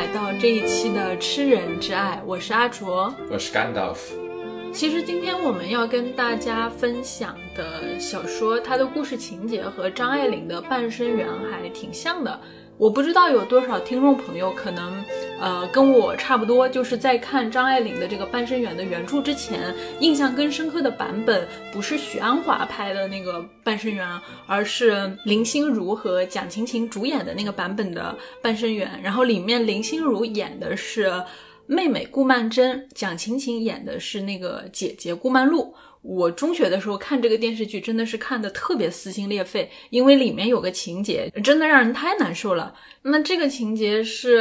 来到这一期的《吃人之爱》，我是阿卓，我是甘道夫。其实今天我们要跟大家分享的小说，它的故事情节和张爱玲的《半生缘》还挺像的。我不知道有多少听众朋友可能，呃，跟我差不多，就是在看张爱玲的这个《半生缘》的原著之前，印象更深刻的版本不是许鞍华拍的那个《半生缘》，而是林心如和蒋勤勤主演的那个版本的《半生缘》。然后里面林心如演的是妹妹顾曼桢，蒋勤勤演的是那个姐姐顾曼璐。我中学的时候看这个电视剧，真的是看的特别撕心裂肺，因为里面有个情节，真的让人太难受了。那这个情节是，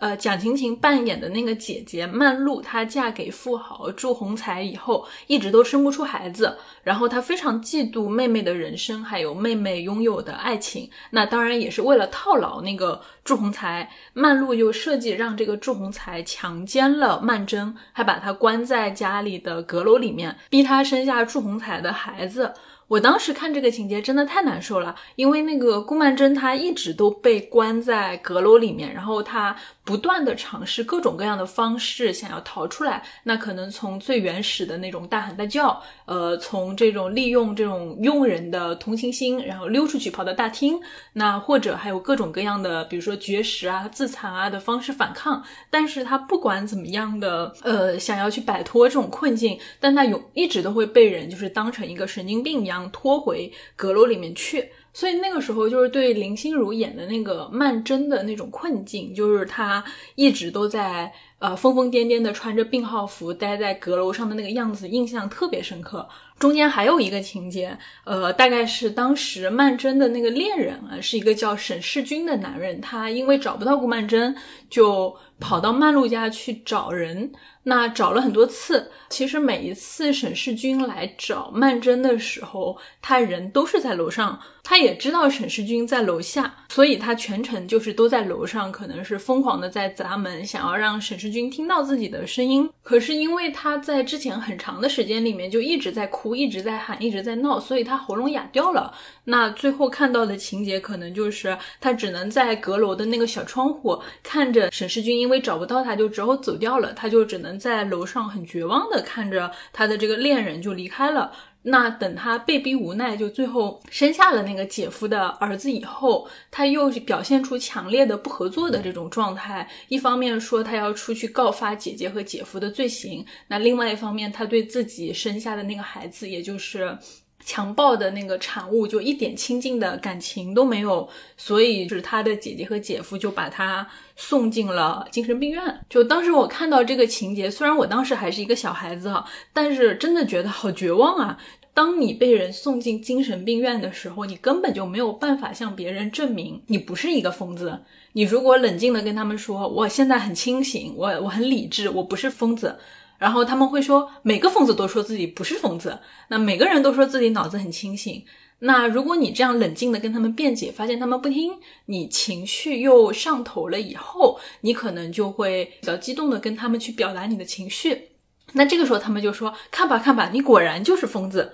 呃，蒋勤勤扮演的那个姐姐曼璐，她嫁给富豪祝鸿才以后，一直都生不出孩子，然后她非常嫉妒妹妹的人生，还有妹妹拥有的爱情。那当然也是为了套牢那个祝鸿才，曼璐又设计让这个祝鸿才强奸了曼桢，还把她关在家里的阁楼里面，逼她生下祝鸿才的孩子。我当时看这个情节真的太难受了，因为那个顾曼桢她一直都被关在阁楼里面，然后她。不断的尝试各种各样的方式，想要逃出来。那可能从最原始的那种大喊大叫，呃，从这种利用这种佣人的同情心，然后溜出去跑到大厅。那或者还有各种各样的，比如说绝食啊、自残啊的方式反抗。但是他不管怎么样的，呃，想要去摆脱这种困境，但他有一直都会被人就是当成一个神经病一样拖回阁楼里面去。所以那个时候，就是对林心如演的那个曼桢的那种困境，就是她一直都在呃疯疯癫癫的穿着病号服待在阁楼上的那个样子，印象特别深刻。中间还有一个情节，呃，大概是当时曼桢的那个恋人啊，是一个叫沈世钧的男人，他因为找不到顾曼桢，就跑到曼璐家去找人。那找了很多次，其实每一次沈世钧来找曼桢的时候，他人都是在楼上。他也知道沈世钧在楼下，所以他全程就是都在楼上，可能是疯狂的在砸门，想要让沈世钧听到自己的声音。可是因为他在之前很长的时间里面就一直在哭，一直在喊，一直在闹，所以他喉咙哑掉了。那最后看到的情节可能就是他只能在阁楼的那个小窗户看着沈世钧，因为找不到他就只好走掉了，他就只能。在楼上很绝望的看着他的这个恋人就离开了。那等他被逼无奈，就最后生下了那个姐夫的儿子以后，他又表现出强烈的不合作的这种状态。一方面说他要出去告发姐姐和姐夫的罪行，那另外一方面他对自己生下的那个孩子，也就是。强暴的那个产物就一点亲近的感情都没有，所以就是他的姐姐和姐夫就把他送进了精神病院。就当时我看到这个情节，虽然我当时还是一个小孩子哈，但是真的觉得好绝望啊！当你被人送进精神病院的时候，你根本就没有办法向别人证明你不是一个疯子。你如果冷静的跟他们说，我现在很清醒，我我很理智，我不是疯子。然后他们会说，每个疯子都说自己不是疯子，那每个人都说自己脑子很清醒。那如果你这样冷静的跟他们辩解，发现他们不听，你情绪又上头了以后，你可能就会比较激动的跟他们去表达你的情绪。那这个时候他们就说，看吧看吧，你果然就是疯子。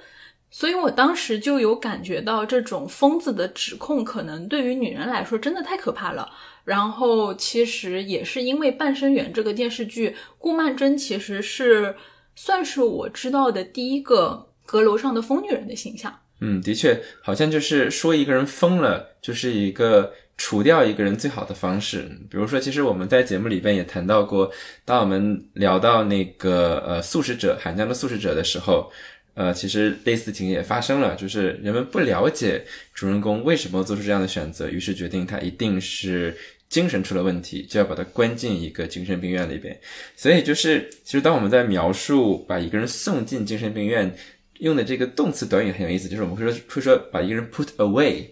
所以我当时就有感觉到这种疯子的指控，可能对于女人来说真的太可怕了。然后其实也是因为《半生缘》这个电视剧，顾曼桢其实是算是我知道的第一个阁楼上的疯女人的形象。嗯，的确，好像就是说一个人疯了，就是一个除掉一个人最好的方式。比如说，其实我们在节目里边也谈到过，当我们聊到那个呃素食者韩江的素食者的时候。呃，其实类似情节也发生了，就是人们不了解主人公为什么做出这样的选择，于是决定他一定是精神出了问题，就要把他关进一个精神病院里边。所以就是，其实当我们在描述把一个人送进精神病院用的这个动词短语很有意思，就是我们会说会说把一个人 put away。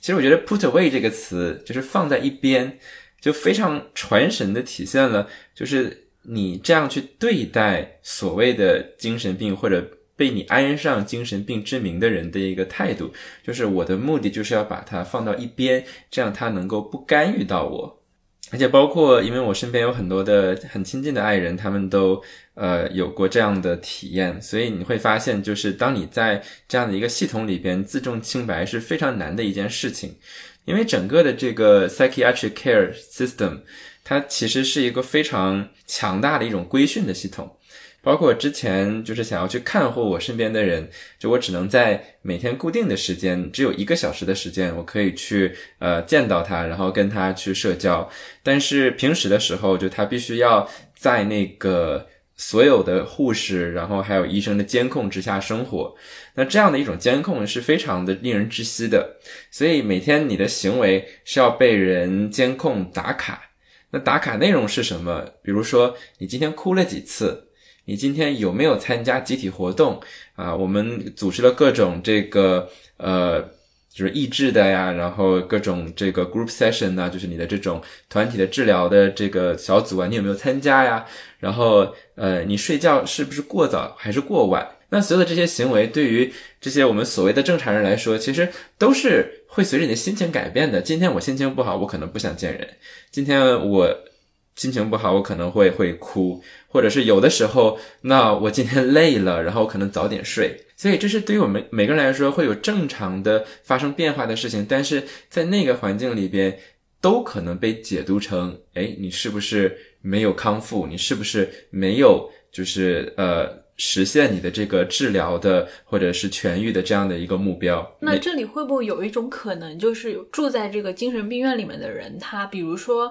其实我觉得 put away 这个词就是放在一边，就非常传神的体现了，就是你这样去对待所谓的精神病或者。被你安上精神病之名的人的一个态度，就是我的目的就是要把他放到一边，这样他能够不干预到我。而且包括，因为我身边有很多的很亲近的爱人，他们都呃有过这样的体验，所以你会发现，就是当你在这样的一个系统里边，自重清白是非常难的一件事情。因为整个的这个 psychiatric care system，它其实是一个非常强大的一种规训的系统。包括之前就是想要去看护我身边的人，就我只能在每天固定的时间，只有一个小时的时间，我可以去呃见到他，然后跟他去社交。但是平时的时候，就他必须要在那个所有的护士，然后还有医生的监控之下生活。那这样的一种监控是非常的令人窒息的。所以每天你的行为是要被人监控打卡。那打卡内容是什么？比如说你今天哭了几次。你今天有没有参加集体活动啊？我们组织了各种这个呃，就是益智的呀，然后各种这个 group session 呢，就是你的这种团体的治疗的这个小组啊，你有没有参加呀？然后呃，你睡觉是不是过早还是过晚？那所有的这些行为，对于这些我们所谓的正常人来说，其实都是会随着你的心情改变的。今天我心情不好，我可能不想见人；今天我心情不好，我可能会会哭。或者是有的时候，那我今天累了，然后可能早点睡，所以这是对于我们每个人来说会有正常的发生变化的事情，但是在那个环境里边，都可能被解读成，哎，你是不是没有康复？你是不是没有就是呃实现你的这个治疗的或者是痊愈的这样的一个目标？那这里会不会有一种可能，就是住在这个精神病院里面的人，他比如说。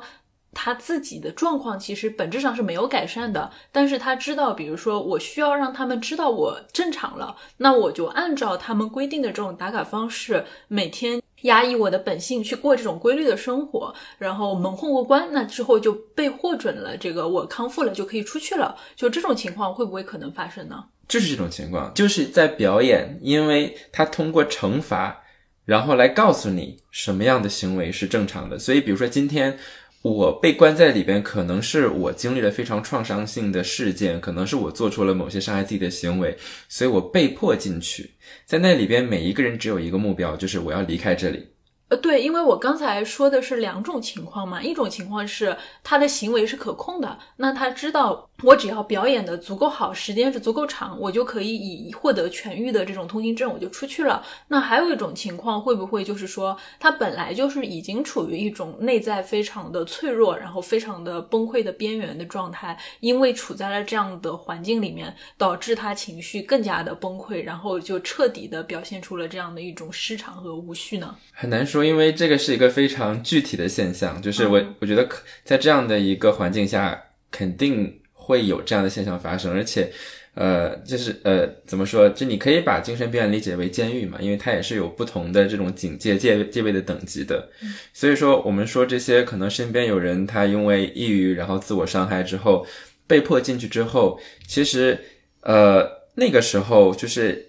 他自己的状况其实本质上是没有改善的，但是他知道，比如说我需要让他们知道我正常了，那我就按照他们规定的这种打卡方式，每天压抑我的本性去过这种规律的生活，然后蒙混过关，那之后就被获准了，这个我康复了就可以出去了。就这种情况会不会可能发生呢？就是这种情况，就是在表演，因为他通过惩罚，然后来告诉你什么样的行为是正常的。所以，比如说今天。我被关在里边，可能是我经历了非常创伤性的事件，可能是我做出了某些伤害自己的行为，所以我被迫进去。在那里边，每一个人只有一个目标，就是我要离开这里。呃，对，因为我刚才说的是两种情况嘛，一种情况是他的行为是可控的，那他知道我只要表演的足够好，时间是足够长，我就可以以获得痊愈的这种通行证，我就出去了。那还有一种情况，会不会就是说他本来就是已经处于一种内在非常的脆弱，然后非常的崩溃的边缘的状态，因为处在了这样的环境里面，导致他情绪更加的崩溃，然后就彻底的表现出了这样的一种失常和无序呢？很难说。说，因为这个是一个非常具体的现象，就是我我觉得可在这样的一个环境下，肯定会有这样的现象发生，而且，呃，就是呃，怎么说？就你可以把精神病院理解为监狱嘛，因为它也是有不同的这种警戒戒戒备的等级的。所以说，我们说这些可能身边有人他因为抑郁，然后自我伤害之后，被迫进去之后，其实，呃，那个时候就是。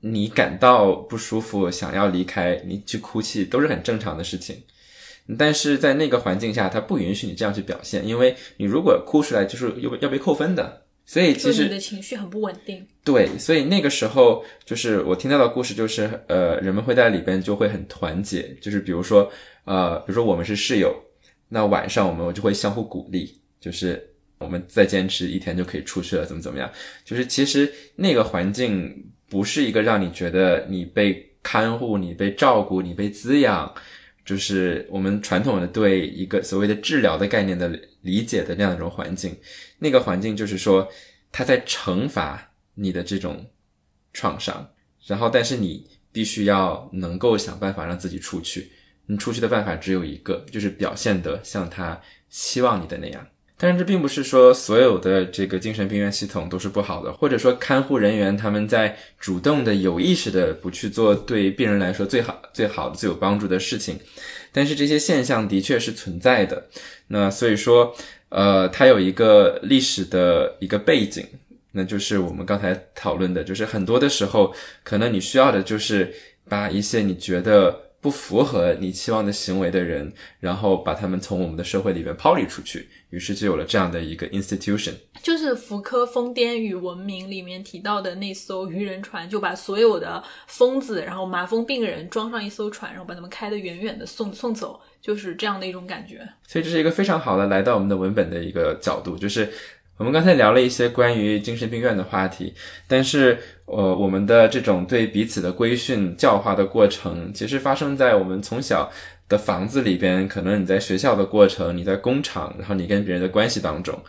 你感到不舒服，想要离开，你去哭泣都是很正常的事情。但是在那个环境下，他不允许你这样去表现，因为你如果哭出来，就是要要被扣分的。所以其实你的情绪很不稳定。对，所以那个时候就是我听到的故事，就是呃，人们会在里边就会很团结，就是比如说呃，比如说我们是室友，那晚上我们就会相互鼓励，就是我们再坚持一天就可以出去了，怎么怎么样？就是其实那个环境。不是一个让你觉得你被看护、你被照顾、你被滋养，就是我们传统的对一个所谓的治疗的概念的理解的那样一种环境。那个环境就是说，他在惩罚你的这种创伤，然后但是你必须要能够想办法让自己出去。你出去的办法只有一个，就是表现得像他希望你的那样。但是这并不是说所有的这个精神病院系统都是不好的，或者说看护人员他们在主动的、有意识的不去做对病人来说最好、最好的、最有帮助的事情。但是这些现象的确是存在的。那所以说，呃，它有一个历史的一个背景，那就是我们刚才讨论的，就是很多的时候，可能你需要的就是把一些你觉得。不符合你期望的行为的人，然后把他们从我们的社会里面抛离出去，于是就有了这样的一个 institution。就是福柯《疯癫与文明》里面提到的那艘渔人船，就把所有的疯子，然后麻风病人装上一艘船，然后把他们开得远远的送送走，就是这样的一种感觉。所以这是一个非常好的来到我们的文本的一个角度，就是。我们刚才聊了一些关于精神病院的话题，但是，呃，我们的这种对彼此的规训、教化的过程，其实发生在我们从小的房子里边，可能你在学校的过程，你在工厂，然后你跟别人的关系当中。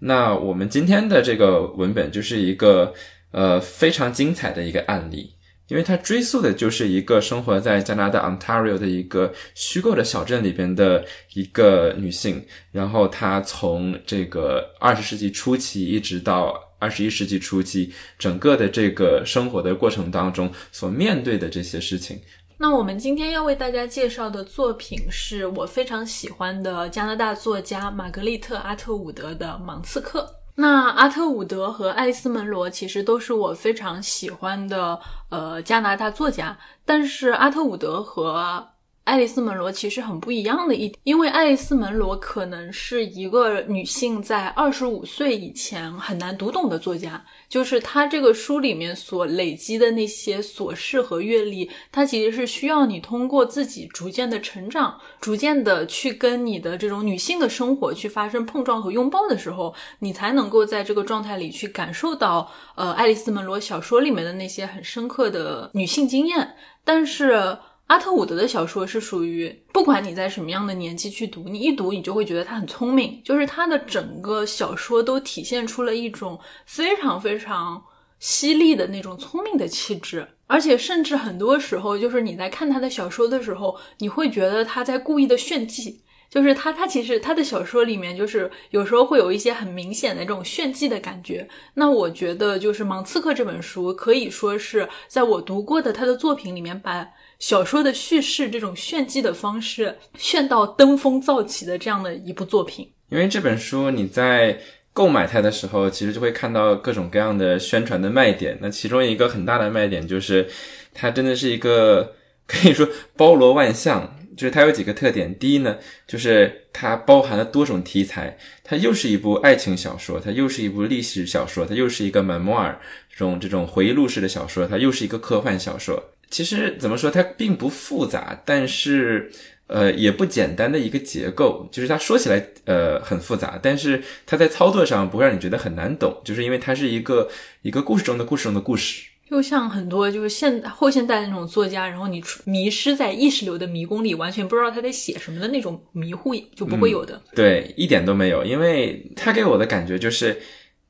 那我们今天的这个文本就是一个呃非常精彩的一个案例，因为它追溯的就是一个生活在加拿大 Ontario 的一个虚构的小镇里边的一个女性，然后她从这个二十世纪初期一直到二十一世纪初期，整个的这个生活的过程当中所面对的这些事情。那我们今天要为大家介绍的作品是我非常喜欢的加拿大作家玛格丽特·阿特伍德的《芒刺客》。那阿特伍德和爱丽丝·门罗其实都是我非常喜欢的呃加拿大作家，但是阿特伍德和爱丽丝·门罗其实很不一样的一点，因为爱丽丝·门罗可能是一个女性在二十五岁以前很难读懂的作家，就是她这个书里面所累积的那些琐事和阅历，它其实是需要你通过自己逐渐的成长，逐渐的去跟你的这种女性的生活去发生碰撞和拥抱的时候，你才能够在这个状态里去感受到，呃，爱丽丝·门罗小说里面的那些很深刻的女性经验，但是。阿特伍德的小说是属于，不管你在什么样的年纪去读，你一读你就会觉得他很聪明，就是他的整个小说都体现出了一种非常非常犀利的那种聪明的气质，而且甚至很多时候，就是你在看他的小说的时候，你会觉得他在故意的炫技，就是他他其实他的小说里面就是有时候会有一些很明显的这种炫技的感觉。那我觉得就是《芒刺客》这本书可以说是在我读过的他的作品里面把。小说的叙事这种炫技的方式，炫到登峰造极的这样的一部作品。因为这本书你在购买它的时候，其实就会看到各种各样的宣传的卖点。那其中一个很大的卖点就是，它真的是一个可以说包罗万象。就是它有几个特点，第一呢，就是它包含了多种题材，它又是一部爱情小说，它又是一部历史小说，它又是一个 memoir 这种这种回忆录式的小说，它又是一个科幻小说。其实怎么说，它并不复杂，但是呃也不简单的一个结构。就是它说起来呃很复杂，但是它在操作上不会让你觉得很难懂，就是因为它是一个一个故事中的故事中的故事。就像很多就是现后现代的那种作家，然后你迷失在意识流的迷宫里，完全不知道他在写什么的那种迷糊就不会有的。对，一点都没有，因为他给我的感觉就是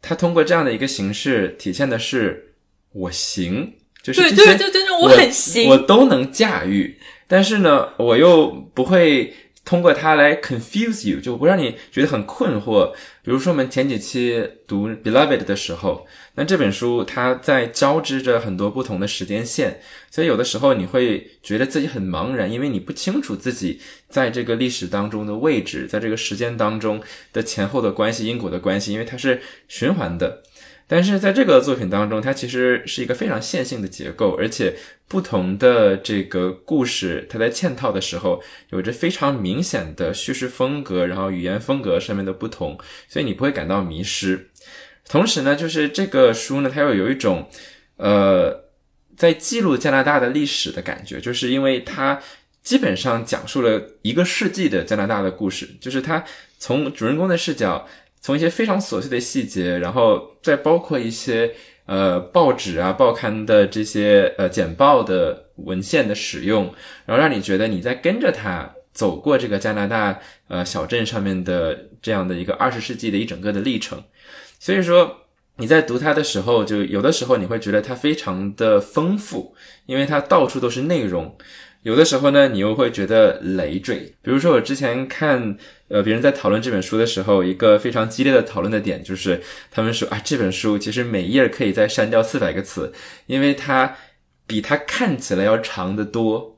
他通过这样的一个形式体现的是我行。就是对对对对，我很行，我都能驾驭，但是呢，我又不会通过它来 confuse you，就不让你觉得很困惑。比如说我们前几期读 Beloved 的时候，那这本书它在交织着很多不同的时间线，所以有的时候你会觉得自己很茫然，因为你不清楚自己在这个历史当中的位置，在这个时间当中的前后的关系、因果的关系，因为它是循环的。但是在这个作品当中，它其实是一个非常线性的结构，而且不同的这个故事，它在嵌套的时候有着非常明显的叙事风格，然后语言风格上面的不同，所以你不会感到迷失。同时呢，就是这个书呢，它又有一种呃，在记录加拿大的历史的感觉，就是因为它基本上讲述了一个世纪的加拿大的故事，就是它从主人公的视角。从一些非常琐碎的细节，然后再包括一些呃报纸啊、报刊的这些呃简报的文献的使用，然后让你觉得你在跟着他走过这个加拿大呃小镇上面的这样的一个二十世纪的一整个的历程。所以说你在读它的时候，就有的时候你会觉得它非常的丰富，因为它到处都是内容。有的时候呢，你又会觉得累赘。比如说，我之前看呃别人在讨论这本书的时候，一个非常激烈的讨论的点就是，他们说啊，这本书其实每页可以再删掉四百个词，因为它比它看起来要长得多。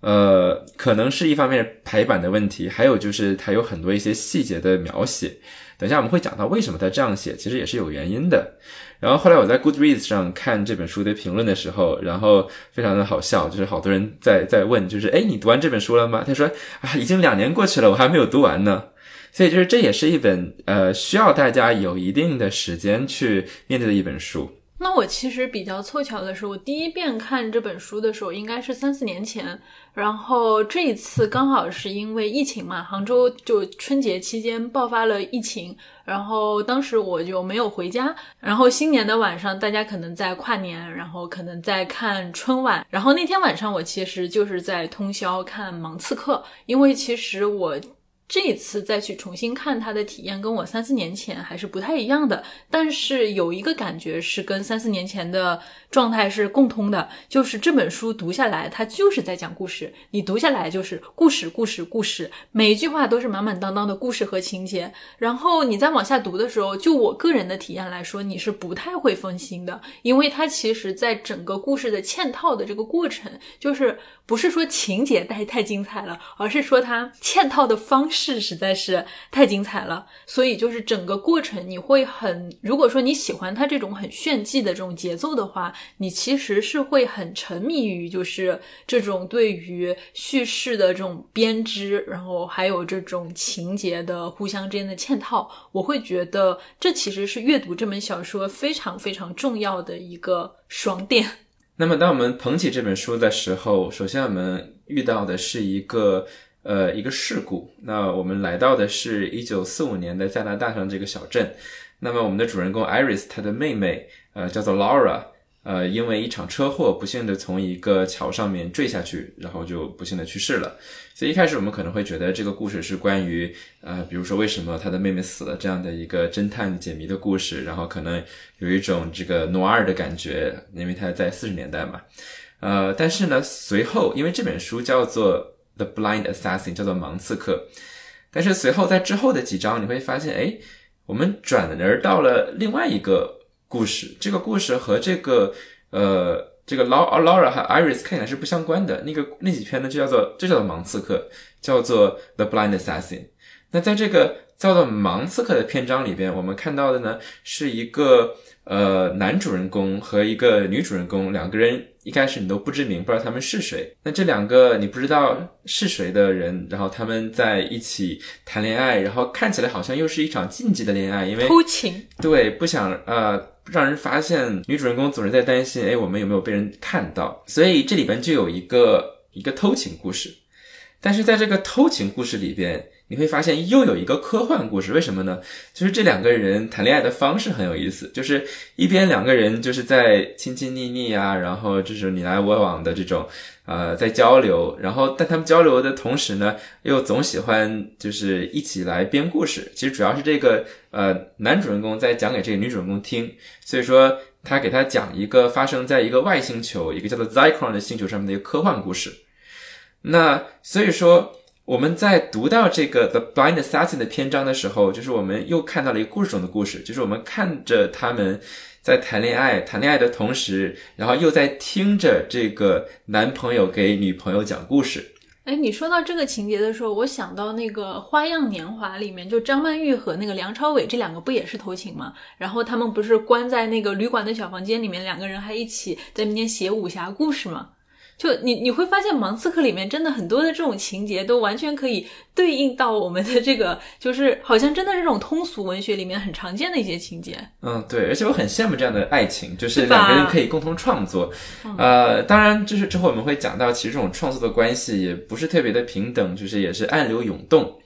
呃，可能是一方面排版的问题，还有就是它有很多一些细节的描写。等一下我们会讲到为什么他这样写，其实也是有原因的。然后后来我在 Goodreads 上看这本书的评论的时候，然后非常的好笑，就是好多人在在问，就是哎，你读完这本书了吗？他说啊，已经两年过去了，我还没有读完呢。所以就是这也是一本呃需要大家有一定的时间去面对的一本书。那我其实比较凑巧的是，我第一遍看这本书的时候应该是三四年前，然后这一次刚好是因为疫情嘛，杭州就春节期间爆发了疫情，然后当时我就没有回家，然后新年的晚上大家可能在跨年，然后可能在看春晚，然后那天晚上我其实就是在通宵看《盲刺客》，因为其实我。这一次再去重新看它的体验，跟我三四年前还是不太一样的。但是有一个感觉是跟三四年前的状态是共通的，就是这本书读下来，它就是在讲故事。你读下来就是故事，故事，故事，每一句话都是满满当当的故事和情节。然后你再往下读的时候，就我个人的体验来说，你是不太会分心的，因为它其实在整个故事的嵌套的这个过程，就是不是说情节太太精彩了，而是说它嵌套的方式。是实在是太精彩了，所以就是整个过程你会很，如果说你喜欢它这种很炫技的这种节奏的话，你其实是会很沉迷于就是这种对于叙事的这种编织，然后还有这种情节的互相之间的嵌套，我会觉得这其实是阅读这本小说非常非常重要的一个爽点。那么当我们捧起这本书的时候，首先我们遇到的是一个。呃，一个事故。那我们来到的是一九四五年的加拿大上这个小镇。那么我们的主人公 Iris，她的妹妹，呃，叫做 Laura，呃，因为一场车祸，不幸的从一个桥上面坠下去，然后就不幸的去世了。所以一开始我们可能会觉得这个故事是关于，呃，比如说为什么他的妹妹死了这样的一个侦探解谜的故事，然后可能有一种这个诺尔的感觉，因为他在四十年代嘛。呃，但是呢，随后因为这本书叫做。The Blind Assassin 叫做盲刺客，但是随后在之后的几章你会发现，哎，我们转而到了另外一个故事。这个故事和这个呃这个 Laura 和 Iris 看起来是不相关的。那个那几篇呢就叫做就叫做盲刺客，叫做 The Blind Assassin。那在这个叫做盲刺客的篇章里边，我们看到的呢是一个呃男主人公和一个女主人公两个人。一开始你都不知名，不知道他们是谁。那这两个你不知道是谁的人，然后他们在一起谈恋爱，然后看起来好像又是一场禁忌的恋爱，因为偷情。对，不想呃让人发现。女主人公总是在担心，哎，我们有没有被人看到？所以这里边就有一个一个偷情故事。但是在这个偷情故事里边。你会发现又有一个科幻故事，为什么呢？就是这两个人谈恋爱的方式很有意思，就是一边两个人就是在亲亲腻腻啊，然后就是你来我往的这种，呃，在交流，然后但他们交流的同时呢，又总喜欢就是一起来编故事。其实主要是这个呃男主人公在讲给这个女主人公听，所以说他给他讲一个发生在一个外星球，一个叫做 Zyklon 的星球上面的一个科幻故事。那所以说。我们在读到这个 The Blind Assassin 的篇章的时候，就是我们又看到了一个故事中的故事，就是我们看着他们在谈恋爱，谈恋爱的同时，然后又在听着这个男朋友给女朋友讲故事。哎，你说到这个情节的时候，我想到那个《花样年华》里面，就张曼玉和那个梁朝伟这两个不也是偷情吗？然后他们不是关在那个旅馆的小房间里面，两个人还一起在那边写武侠故事吗？就你你会发现，《盲刺客》里面真的很多的这种情节都完全可以对应到我们的这个，就是好像真的是这种通俗文学里面很常见的一些情节。嗯，对，而且我很羡慕这样的爱情，就是两个人可以共同创作。呃，当然，就是之后我们会讲到，其实这种创作的关系也不是特别的平等，就是也是暗流涌动。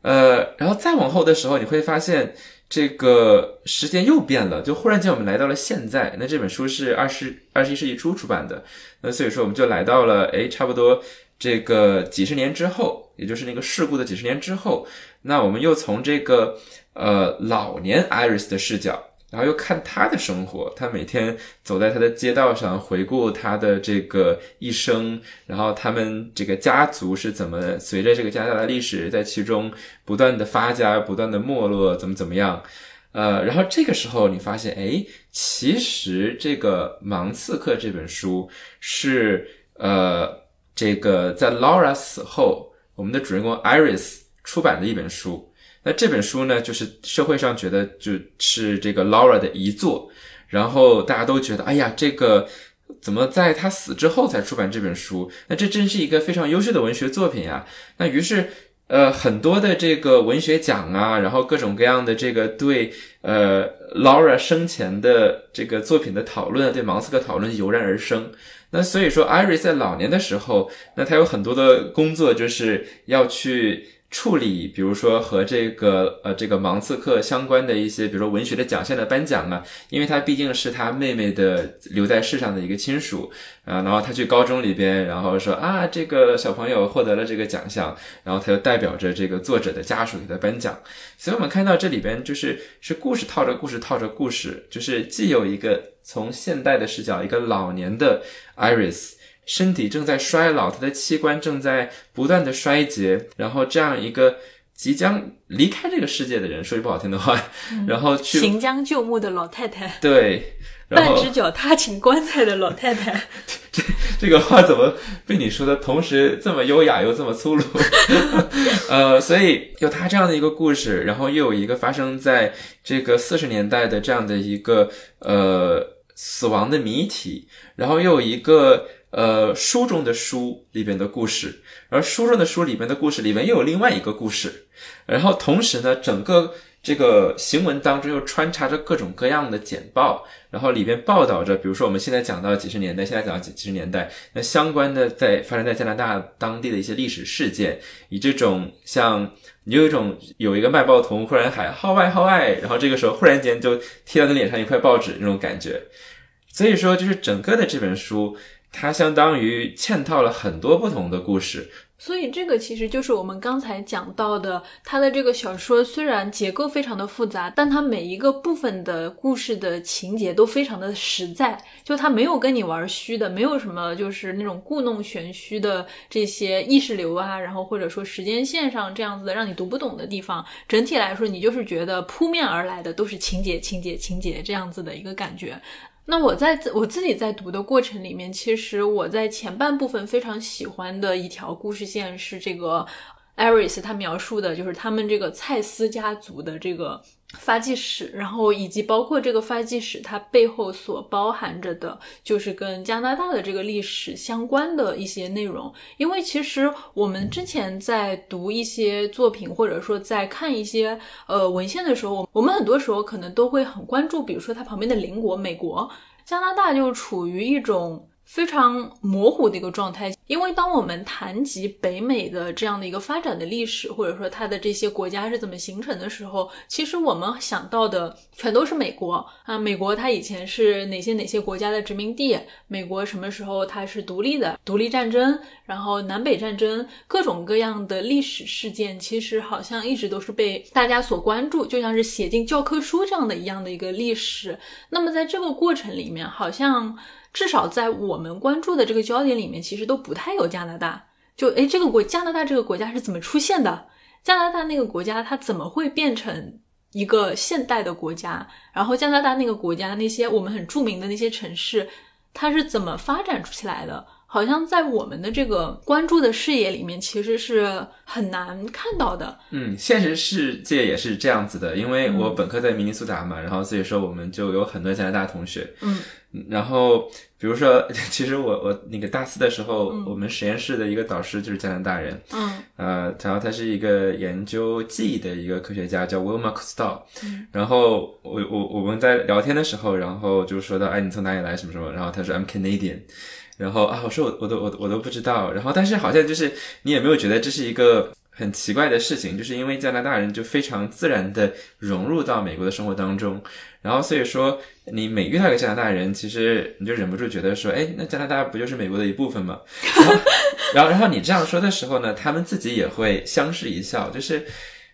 呃，然后再往后的时候，你会发现。这个时间又变了，就忽然间我们来到了现在。那这本书是二十二十一世纪初出版的，那所以说我们就来到了，哎，差不多这个几十年之后，也就是那个事故的几十年之后，那我们又从这个呃老年 Iris 的视角。然后又看他的生活，他每天走在他的街道上，回顾他的这个一生，然后他们这个家族是怎么随着这个加拿大的历史在其中不断的发家、不断的没落，怎么怎么样？呃，然后这个时候你发现，哎，其实这个《盲刺客》这本书是呃，这个在 Laura 死后，我们的主人公 Iris 出版的一本书。那这本书呢，就是社会上觉得就是这个 Laura 的遗作，然后大家都觉得，哎呀，这个怎么在他死之后才出版这本书？那这真是一个非常优秀的文学作品呀！那于是呃很多的这个文学奖啊，然后各种各样的这个对呃 Laura 生前的这个作品的讨论，对芒斯克讨论油然而生。那所以说，Iris 在老年的时候，那他有很多的工作，就是要去。处理，比如说和这个呃这个芒刺客相关的一些，比如说文学的奖项的颁奖啊，因为他毕竟是他妹妹的留在世上的一个亲属啊，然后他去高中里边，然后说啊这个小朋友获得了这个奖项，然后他就代表着这个作者的家属给他颁奖，所以我们看到这里边就是是故事套着故事套着故事，就是既有一个从现代的视角，一个老年的 Iris。身体正在衰老，他的器官正在不断的衰竭，然后这样一个即将离开这个世界的人，说句不好听的话，然后去行将就木的老太太，对，半只脚踏进棺材的老太太，这这个话怎么被你说的同时这么优雅又这么粗鲁？呃，所以有他这样的一个故事，然后又有一个发生在这个四十年代的这样的一个呃死亡的谜题，然后又有一个。呃，书中的书里边的故事，而书中的书里边的故事里面又有另外一个故事，然后同时呢，整个这个行文当中又穿插着各种各样的简报，然后里边报道着，比如说我们现在讲到几十年代，现在讲到几几十年代，那相关的在发生在加拿大当地的一些历史事件，以这种像你有一种有一个卖报童忽然喊号外号外，然后这个时候忽然间就贴到你脸上一块报纸那种感觉，所以说就是整个的这本书。它相当于嵌套了很多不同的故事，所以这个其实就是我们刚才讲到的，它的这个小说虽然结构非常的复杂，但它每一个部分的故事的情节都非常的实在，就它没有跟你玩虚的，没有什么就是那种故弄玄虚的这些意识流啊，然后或者说时间线上这样子的让你读不懂的地方，整体来说你就是觉得扑面而来的都是情节、情节、情节这样子的一个感觉。那我在我自己在读的过程里面，其实我在前半部分非常喜欢的一条故事线是这个艾瑞斯他描述的，就是他们这个蔡斯家族的这个。发迹史，然后以及包括这个发迹史，它背后所包含着的，就是跟加拿大的这个历史相关的一些内容。因为其实我们之前在读一些作品，或者说在看一些呃文献的时候，我们很多时候可能都会很关注，比如说它旁边的邻国美国，加拿大就处于一种。非常模糊的一个状态，因为当我们谈及北美的这样的一个发展的历史，或者说它的这些国家是怎么形成的时候，其实我们想到的全都是美国啊。美国它以前是哪些哪些国家的殖民地？美国什么时候它是独立的？独立战争，然后南北战争，各种各样的历史事件，其实好像一直都是被大家所关注，就像是写进教科书这样的一样的一个历史。那么在这个过程里面，好像。至少在我们关注的这个焦点里面，其实都不太有加拿大。就诶，这个国加拿大这个国家是怎么出现的？加拿大那个国家它怎么会变成一个现代的国家？然后加拿大那个国家那些我们很著名的那些城市，它是怎么发展出来的？好像在我们的这个关注的视野里面，其实是很难看到的。嗯，现实世界也是这样子的。因为我本科在明尼苏达嘛，然后所以说我们就有很多加拿大同学。嗯。然后，比如说，其实我我那个大四的时候，我们实验室的一个导师就是加拿大人，嗯，呃，然后他是一个研究记忆的一个科学家，叫 Wilma Costello。然后我我我们在聊天的时候，然后就说到，哎，你从哪里来，什么什么？然后他说，I'm Canadian。然后啊，我说我我都我我都不知道。然后但是好像就是你也没有觉得这是一个。很奇怪的事情，就是因为加拿大人就非常自然的融入到美国的生活当中，然后所以说你每遇到一个加拿大人，其实你就忍不住觉得说，哎，那加拿大不就是美国的一部分吗？然后然后你这样说的时候呢，他们自己也会相视一笑，就是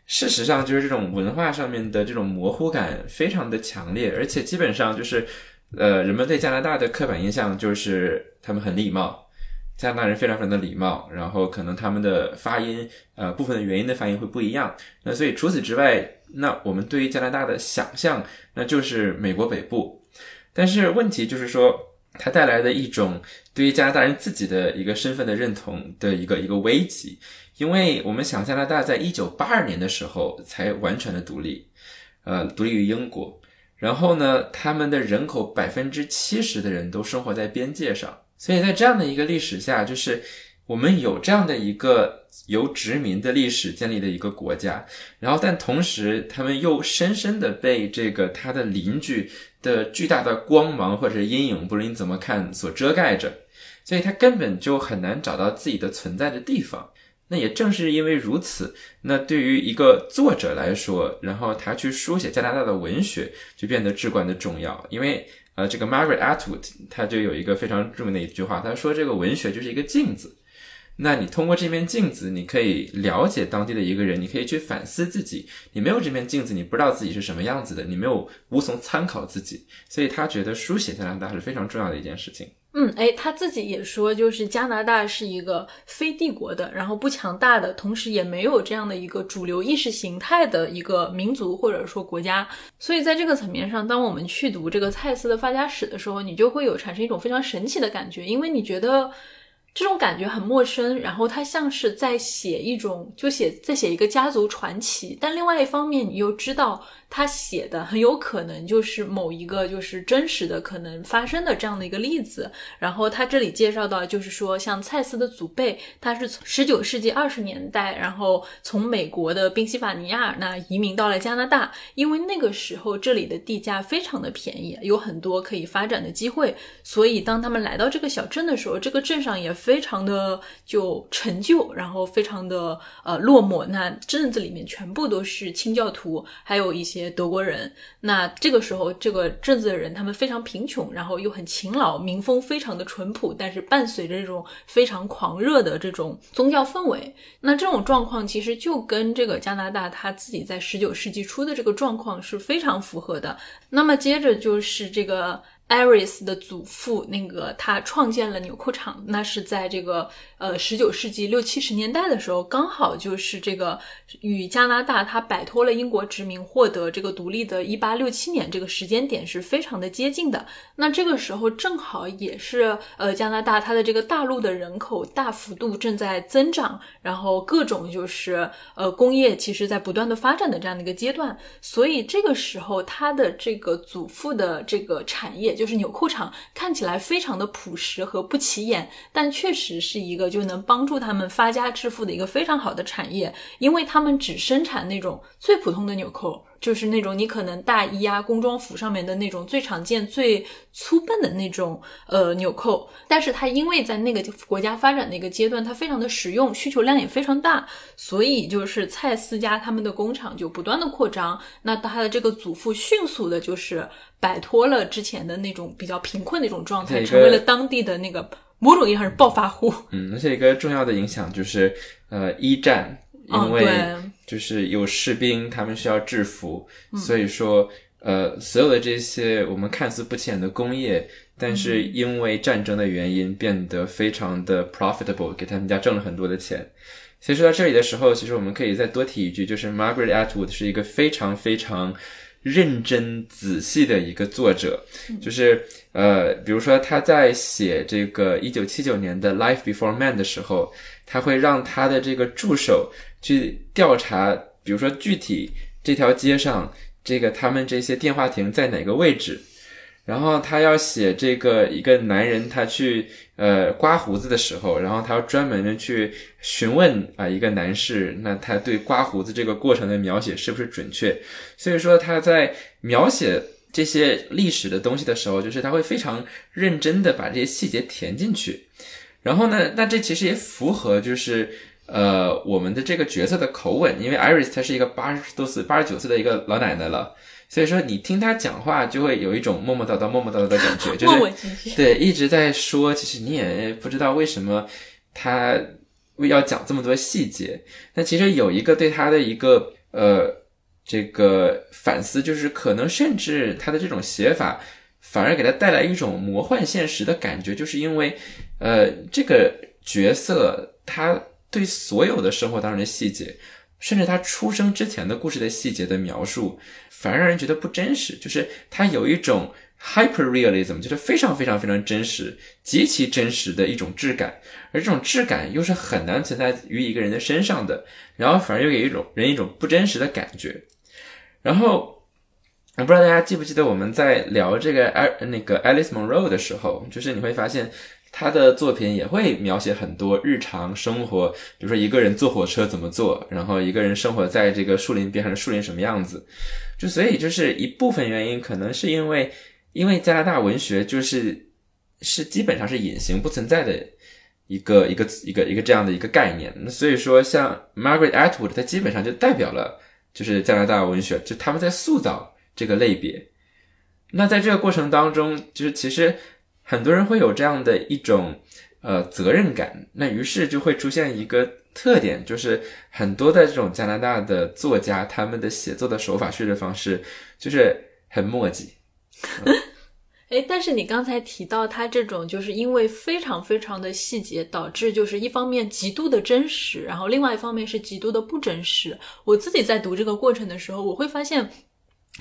事实上就是这种文化上面的这种模糊感非常的强烈，而且基本上就是呃，人们对加拿大的刻板印象就是他们很礼貌。加拿大人非常非常的礼貌，然后可能他们的发音，呃，部分的元音的发音会不一样。那所以除此之外，那我们对于加拿大的想象，那就是美国北部。但是问题就是说，它带来的一种对于加拿大人自己的一个身份的认同的一个一个危机，因为我们想加拿大在一九八二年的时候才完全的独立，呃，独立于英国。然后呢，他们的人口百分之七十的人都生活在边界上。所以在这样的一个历史下，就是我们有这样的一个由殖民的历史建立的一个国家，然后但同时他们又深深的被这个他的邻居的巨大的光芒或者阴影，不论你怎么看，所遮盖着，所以他根本就很难找到自己的存在的地方。那也正是因为如此，那对于一个作者来说，然后他去书写加拿大的文学就变得至关的重要。因为呃，这个 Margaret Atwood 他就有一个非常著名的一句话，他说这个文学就是一个镜子。那你通过这面镜子，你可以了解当地的一个人，你可以去反思自己。你没有这面镜子，你不知道自己是什么样子的，你没有无从参考自己。所以他觉得书写加拿大是非常重要的一件事情。嗯，哎，他自己也说，就是加拿大是一个非帝国的，然后不强大的，同时也没有这样的一个主流意识形态的一个民族或者说国家。所以在这个层面上，当我们去读这个蔡司的发家史的时候，你就会有产生一种非常神奇的感觉，因为你觉得这种感觉很陌生，然后他像是在写一种，就写在写一个家族传奇，但另外一方面，你又知道。他写的很有可能就是某一个就是真实的可能发生的这样的一个例子。然后他这里介绍到，就是说像蔡司的祖辈，他是从十九世纪二十年代，然后从美国的宾夕法尼亚那移民到了加拿大，因为那个时候这里的地价非常的便宜，有很多可以发展的机会，所以当他们来到这个小镇的时候，这个镇上也非常的就陈旧，然后非常的呃落寞。那镇子里面全部都是清教徒，还有一些。德国人，那这个时候这个镇子的人，他们非常贫穷，然后又很勤劳，民风非常的淳朴，但是伴随着这种非常狂热的这种宗教氛围，那这种状况其实就跟这个加拿大他自己在十九世纪初的这个状况是非常符合的。那么接着就是这个。艾瑞斯的祖父，那个他创建了纽扣厂，那是在这个呃十九世纪六七十年代的时候，刚好就是这个与加拿大它摆脱了英国殖民，获得这个独立的一八六七年这个时间点是非常的接近的。那这个时候正好也是呃加拿大它的这个大陆的人口大幅度正在增长，然后各种就是呃工业其实在不断的发展的这样的一个阶段，所以这个时候他的这个祖父的这个产业。就是纽扣厂看起来非常的朴实和不起眼，但确实是一个就能帮助他们发家致富的一个非常好的产业，因为他们只生产那种最普通的纽扣。就是那种你可能大衣啊、工装服上面的那种最常见、最粗笨的那种呃纽扣，但是它因为在那个国家发展的一个阶段，它非常的实用，需求量也非常大，所以就是蔡司家他们的工厂就不断的扩张。那他的这个祖父迅速的就是摆脱了之前的那种比较贫困的一种状态，成为了当地的那个某种意义上是暴发户。嗯，而且一个重要的影响就是呃一战。因为就是有士兵，他们需要制服，所以说，呃，所有的这些我们看似不起眼的工业，但是因为战争的原因变得非常的 profitable，给他们家挣了很多的钱。所以说到这里的时候，其实我们可以再多提一句，就是 Margaret Atwood 是一个非常非常认真仔细的一个作者，就是呃，比如说他在写这个一九七九年的 Life Before Man 的时候，他会让他的这个助手。去调查，比如说具体这条街上这个他们这些电话亭在哪个位置，然后他要写这个一个男人他去呃刮胡子的时候，然后他要专门的去询问啊一个男士，那他对刮胡子这个过程的描写是不是准确？所以说他在描写这些历史的东西的时候，就是他会非常认真的把这些细节填进去，然后呢，那这其实也符合就是。呃，我们的这个角色的口吻，因为 Iris 她是一个八十多岁、八十九岁的一个老奶奶了，所以说你听他讲话就会有一种磨磨叨叨、磨磨叨叨的感觉，就是对一直在说，其实你也不知道为什么他要讲这么多细节。那其实有一个对他的一个呃这个反思，就是可能甚至他的这种写法反而给他带来一种魔幻现实的感觉，就是因为呃这个角色他。对所有的生活当中的细节，甚至他出生之前的故事的细节的描述，反而让人觉得不真实。就是他有一种 hyper realism，就是非常非常非常真实、极其真实的一种质感，而这种质感又是很难存在于一个人的身上的，然后反而又给一种人一种不真实的感觉。然后我不知道大家记不记得我们在聊这个艾那个 Alice Monroe 的时候，就是你会发现。他的作品也会描写很多日常生活，比如说一个人坐火车怎么坐，然后一个人生活在这个树林边上的，树林什么样子。就所以就是一部分原因，可能是因为因为加拿大文学就是是基本上是隐形不存在的一个一个一个一个这样的一个概念。所以说，像 Margaret Atwood，它基本上就代表了就是加拿大文学，就他们在塑造这个类别。那在这个过程当中，就是其实。很多人会有这样的一种呃责任感，那于是就会出现一个特点，就是很多的这种加拿大的作家，他们的写作的手法、叙事方式就是很墨迹。哎，但是你刚才提到他这种，就是因为非常非常的细节，导致就是一方面极度的真实，然后另外一方面是极度的不真实。我自己在读这个过程的时候，我会发现。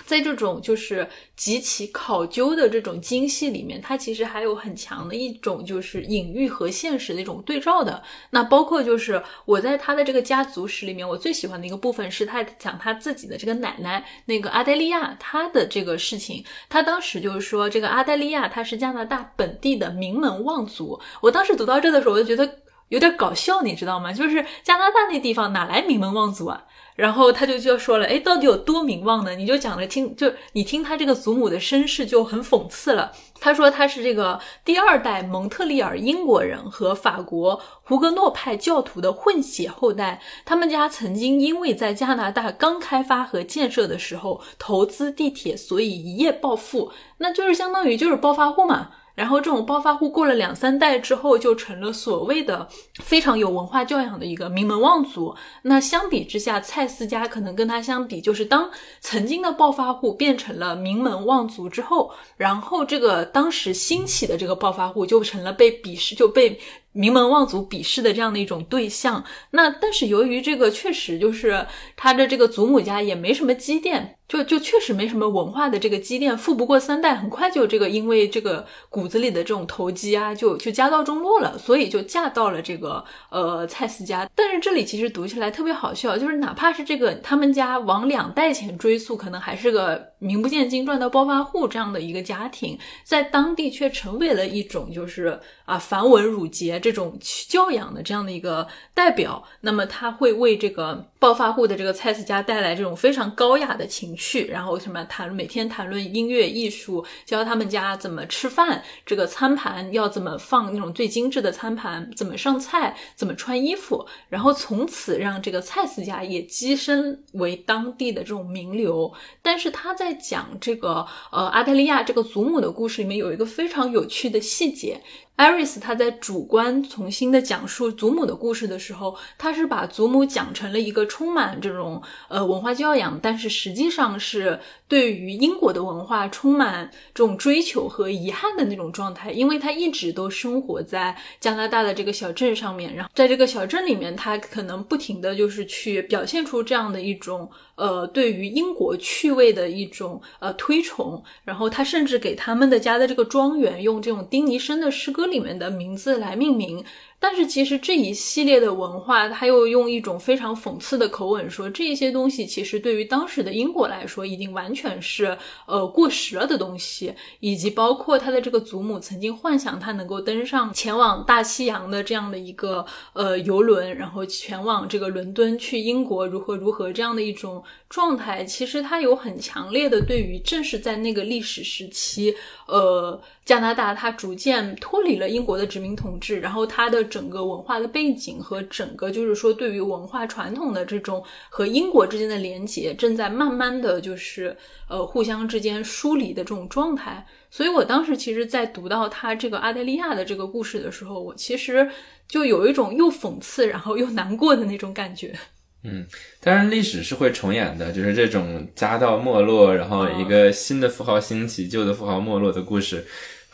在这种就是极其考究的这种精细里面，它其实还有很强的一种就是隐喻和现实的一种对照的。那包括就是我在他的这个家族史里面，我最喜欢的一个部分是他讲他自己的这个奶奶那个阿黛利亚，她的这个事情。他当时就是说，这个阿黛利亚她是加拿大本地的名门望族。我当时读到这的时候，我就觉得有点搞笑，你知道吗？就是加拿大那地方哪来名门望族啊？然后他就就说了，哎，到底有多名望呢？你就讲了听，就你听他这个祖母的身世就很讽刺了。他说他是这个第二代蒙特利尔英国人和法国胡格诺派教徒的混血后代。他们家曾经因为在加拿大刚开发和建设的时候投资地铁，所以一夜暴富，那就是相当于就是暴发户嘛。然后这种暴发户过了两三代之后，就成了所谓的非常有文化教养的一个名门望族。那相比之下，蔡思家可能跟他相比，就是当曾经的暴发户变成了名门望族之后，然后这个当时兴起的这个暴发户就成了被鄙视，就被。名门望族鄙视的这样的一种对象，那但是由于这个确实就是他的这个祖母家也没什么积淀，就就确实没什么文化的这个积淀，富不过三代，很快就这个因为这个骨子里的这种投机啊，就就家道中落了，所以就嫁到了这个呃蔡司家。但是这里其实读起来特别好笑，就是哪怕是这个他们家往两代前追溯，可能还是个名不见经传的暴发户这样的一个家庭，在当地却成为了一种就是啊繁文缛节。这种教养的这样的一个代表，那么他会为这个暴发户的这个蔡司家带来这种非常高雅的情趣，然后什么谈每天谈论音乐艺术，教他们家怎么吃饭，这个餐盘要怎么放那种最精致的餐盘，怎么上菜，怎么穿衣服，然后从此让这个蔡司家也跻身为当地的这种名流。但是他在讲这个呃阿黛利亚这个祖母的故事里面有一个非常有趣的细节。艾瑞斯他在主观重新的讲述祖母的故事的时候，他是把祖母讲成了一个充满这种呃文化教养，但是实际上是对于英国的文化充满这种追求和遗憾的那种状态，因为他一直都生活在加拿大的这个小镇上面，然后在这个小镇里面，他可能不停的就是去表现出这样的一种。呃，对于英国趣味的一种呃推崇，然后他甚至给他们的家的这个庄园用这种丁尼生的诗歌里面的名字来命名。但是其实这一系列的文化，他又用一种非常讽刺的口吻说，这些东西其实对于当时的英国来说，已经完全是呃过时了的东西，以及包括他的这个祖母曾经幻想他能够登上前往大西洋的这样的一个呃游轮，然后前往这个伦敦去英国如何如何这样的一种状态，其实他有很强烈的对于正是在那个历史时期，呃。加拿大它逐渐脱离了英国的殖民统治，然后它的整个文化的背景和整个就是说对于文化传统的这种和英国之间的连结，正在慢慢的就是呃互相之间疏离的这种状态。所以我当时其实，在读到他这个阿黛利亚的这个故事的时候，我其实就有一种又讽刺然后又难过的那种感觉。嗯，当然历史是会重演的，就是这种家道没落，然后一个新的富豪兴起，旧的富豪没落的故事。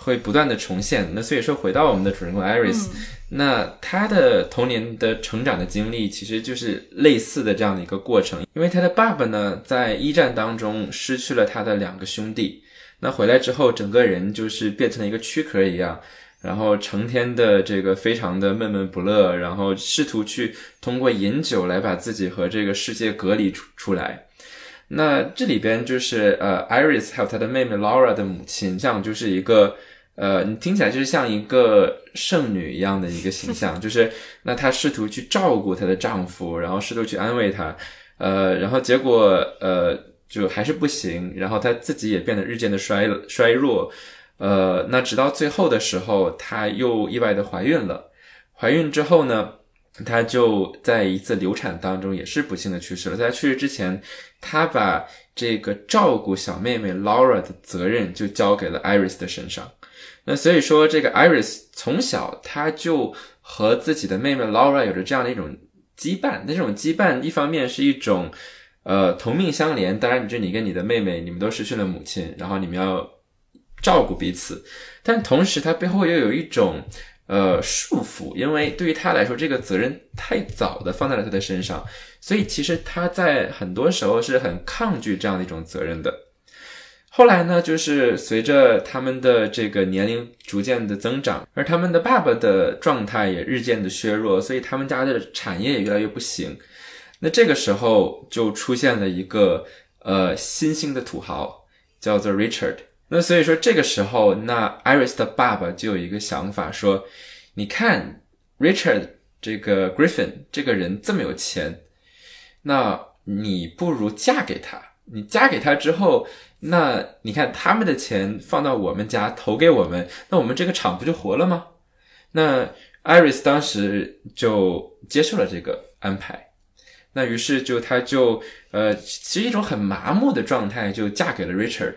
会不断的重现。那所以说，回到我们的主人公 Iris，那他的童年的成长的经历，其实就是类似的这样的一个过程。因为他的爸爸呢，在一战当中失去了他的两个兄弟，那回来之后，整个人就是变成了一个躯壳一样，然后成天的这个非常的闷闷不乐，然后试图去通过饮酒来把自己和这个世界隔离出出来。那这里边就是呃，Iris 还有他的妹妹 Laura 的母亲，这样就是一个。呃，你听起来就是像一个圣女一样的一个形象，就是那她试图去照顾她的丈夫，然后试图去安慰他，呃，然后结果呃就还是不行，然后她自己也变得日渐的衰衰弱，呃，那直到最后的时候，她又意外的怀孕了，怀孕之后呢？她就在一次流产当中，也是不幸的去世了。在去世之前，她把这个照顾小妹妹 Laura 的责任就交给了 Iris 的身上。那所以说，这个 Iris 从小她就和自己的妹妹 Laura 有着这样的一种羁绊。那这种羁绊，一方面是一种呃同命相连，当然，就你跟你的妹妹，你们都失去了母亲，然后你们要照顾彼此。但同时，他背后又有一种。呃，束缚，因为对于他来说，这个责任太早的放在了他的身上，所以其实他在很多时候是很抗拒这样的一种责任的。后来呢，就是随着他们的这个年龄逐渐的增长，而他们的爸爸的状态也日渐的削弱，所以他们家的产业也越来越不行。那这个时候就出现了一个呃新兴的土豪，叫做 Richard。那所以说，这个时候，那 Iris 的爸爸就有一个想法，说：“你看，Richard 这个 Griffin 这个人这么有钱，那你不如嫁给他。你嫁给他之后，那你看他们的钱放到我们家投给我们，那我们这个厂不就活了吗？”那 Iris 当时就接受了这个安排。那于是就他就呃，其实一种很麻木的状态，就嫁给了 Richard。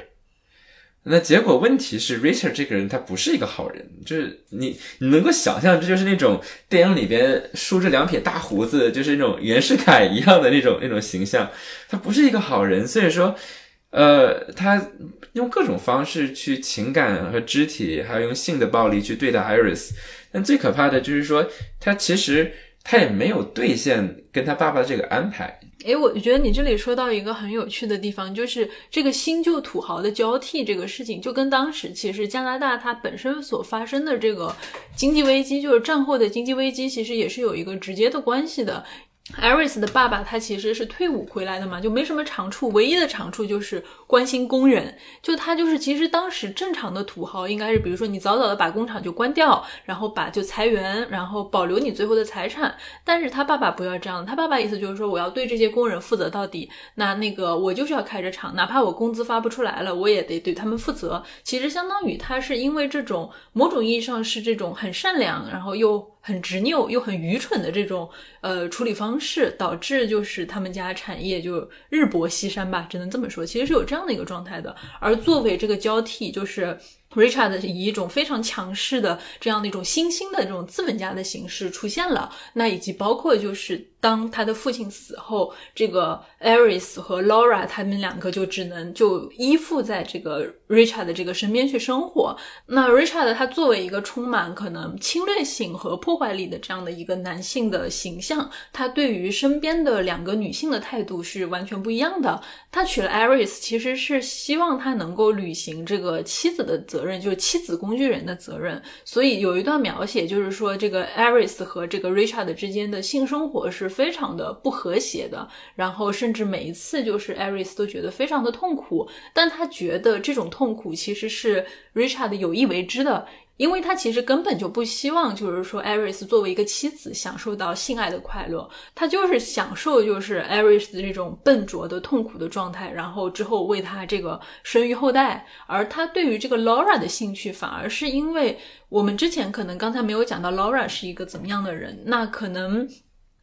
那结果问题是，Richard 这个人他不是一个好人，就是你你能够想象，这就是那种电影里边梳着两撇大胡子，就是那种袁世凯一样的那种那种形象，他不是一个好人。所以说，呃，他用各种方式去情感和肢体，还有用性的暴力去对待 Iris。但最可怕的就是说，他其实他也没有兑现跟他爸爸的这个安排。诶，我觉得你这里说到一个很有趣的地方，就是这个新旧土豪的交替这个事情，就跟当时其实加拿大它本身所发生的这个经济危机，就是战后的经济危机，其实也是有一个直接的关系的。Iris 的爸爸他其实是退伍回来的嘛，就没什么长处，唯一的长处就是关心工人。就他就是其实当时正常的土豪应该是，比如说你早早的把工厂就关掉，然后把就裁员，然后保留你最后的财产。但是他爸爸不要这样，他爸爸意思就是说我要对这些工人负责到底。那那个我就是要开着厂，哪怕我工资发不出来了，我也得对他们负责。其实相当于他是因为这种某种意义上是这种很善良，然后又。很执拗又很愚蠢的这种呃处理方式，导致就是他们家产业就日薄西山吧，只能这么说。其实是有这样的一个状态的。而作为这个交替，就是 Richard 以一种非常强势的这样的一种新兴的这种资本家的形式出现了。那以及包括就是当他的父亲死后，这个 Aris 和 Laura 他们两个就只能就依附在这个。Richard 的这个身边去生活，那 Richard 他作为一个充满可能侵略性和破坏力的这样的一个男性的形象，他对于身边的两个女性的态度是完全不一样的。他娶了 Iris，其实是希望他能够履行这个妻子的责任，就是妻子工具人的责任。所以有一段描写，就是说这个 Iris 和这个 Richard 之间的性生活是非常的不和谐的，然后甚至每一次就是 Iris 都觉得非常的痛苦，但他觉得这种痛。苦其实是 Richard 有意为之的，因为他其实根本就不希望，就是说 Iris 作为一个妻子享受到性爱的快乐，他就是享受就是 Iris 这种笨拙的痛苦的状态，然后之后为他这个生育后代。而他对于这个 Laura 的兴趣，反而是因为我们之前可能刚才没有讲到 Laura 是一个怎么样的人，那可能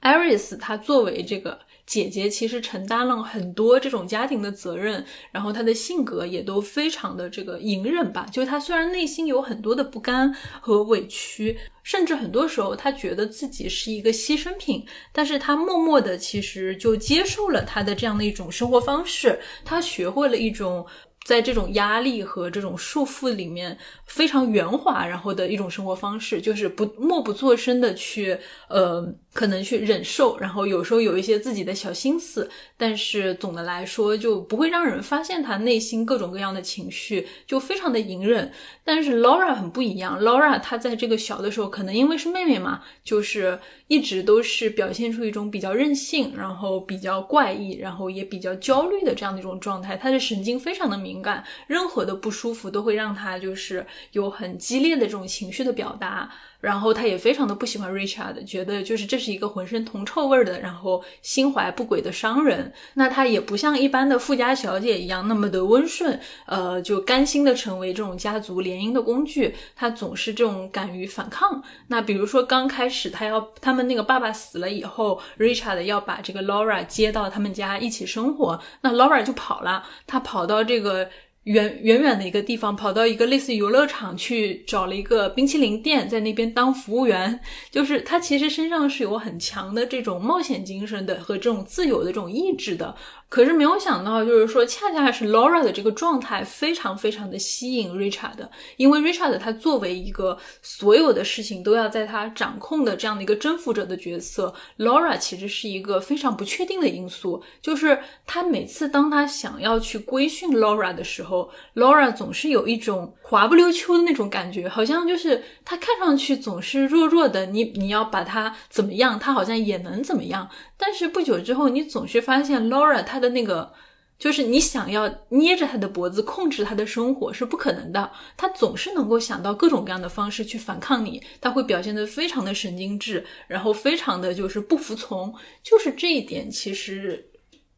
Iris 他作为这个。姐姐其实承担了很多这种家庭的责任，然后她的性格也都非常的这个隐忍吧。就她虽然内心有很多的不甘和委屈，甚至很多时候她觉得自己是一个牺牲品，但是她默默的其实就接受了她的这样的一种生活方式，她学会了一种。在这种压力和这种束缚里面，非常圆滑，然后的一种生活方式，就是不默不作声的去，呃，可能去忍受，然后有时候有一些自己的小心思，但是总的来说就不会让人发现他内心各种各样的情绪，就非常的隐忍。但是 Laura 很不一样，Laura 她在这个小的时候，可能因为是妹妹嘛，就是一直都是表现出一种比较任性，然后比较怪异，然后也比较焦虑的这样的一种状态，她的神经非常的敏。感，任何的不舒服都会让她就是有很激烈的这种情绪的表达。然后他也非常的不喜欢 Richard，觉得就是这是一个浑身铜臭味的，然后心怀不轨的商人。那他也不像一般的富家小姐一样那么的温顺，呃，就甘心的成为这种家族联姻的工具。他总是这种敢于反抗。那比如说刚开始他要他们那个爸爸死了以后，Richard 要把这个 Laura 接到他们家一起生活，那 Laura 就跑了，他跑到这个。远远远的一个地方，跑到一个类似游乐场去找了一个冰淇淋店，在那边当服务员。就是他其实身上是有很强的这种冒险精神的和这种自由的这种意志的。可是没有想到，就是说，恰恰是 Laura 的这个状态非常非常的吸引 Richard，因为 Richard 他作为一个所有的事情都要在他掌控的这样的一个征服者的角色，Laura 其实是一个非常不确定的因素。就是他每次当他想要去规训 Laura 的时候，Laura 总是有一种滑不溜秋的那种感觉，好像就是他看上去总是弱弱的，你你要把他怎么样，他好像也能怎么样。但是不久之后，你总是发现 Laura 她的那个，就是你想要捏着她的脖子控制她的生活是不可能的。她总是能够想到各种各样的方式去反抗你，她会表现得非常的神经质，然后非常的就是不服从。就是这一点，其实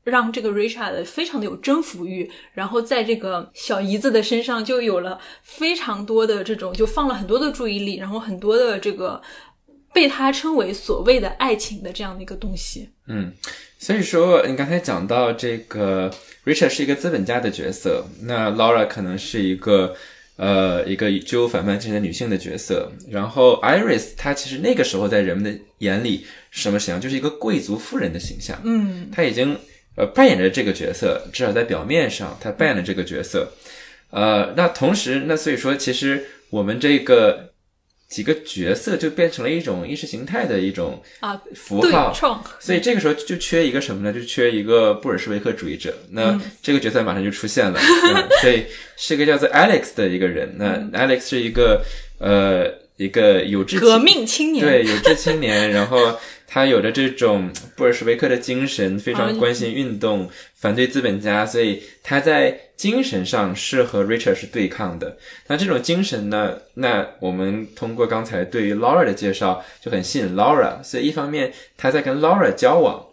让这个 Richard 非常的有征服欲，然后在这个小姨子的身上就有了非常多的这种，就放了很多的注意力，然后很多的这个。被他称为所谓的爱情的这样的一个东西，嗯，所以说你刚才讲到这个 Richard 是一个资本家的角色，那 Laura 可能是一个呃一个具有反叛精神的女性的角色，然后 Iris 她其实那个时候在人们的眼里什么形象，就是一个贵族夫人的形象，嗯，她已经呃扮演着这个角色，至少在表面上他扮演了这个角色，呃，那同时那所以说其实我们这个。几个角色就变成了一种意识形态的一种啊符号，所以这个时候就缺一个什么呢？就缺一个布尔什维克主义者。那这个角色马上就出现了，所以是一个叫做 Alex 的一个人。那 Alex 是一个呃一个有志革命青年，对有志青年，然后。他有着这种 布尔什维克的精神，非常关心运动，反对资本家，所以他在精神上是和 Richard 是对抗的。那这种精神呢？那我们通过刚才对于 Laura 的介绍就很吸引 Laura，所以一方面他在跟 Laura 交往，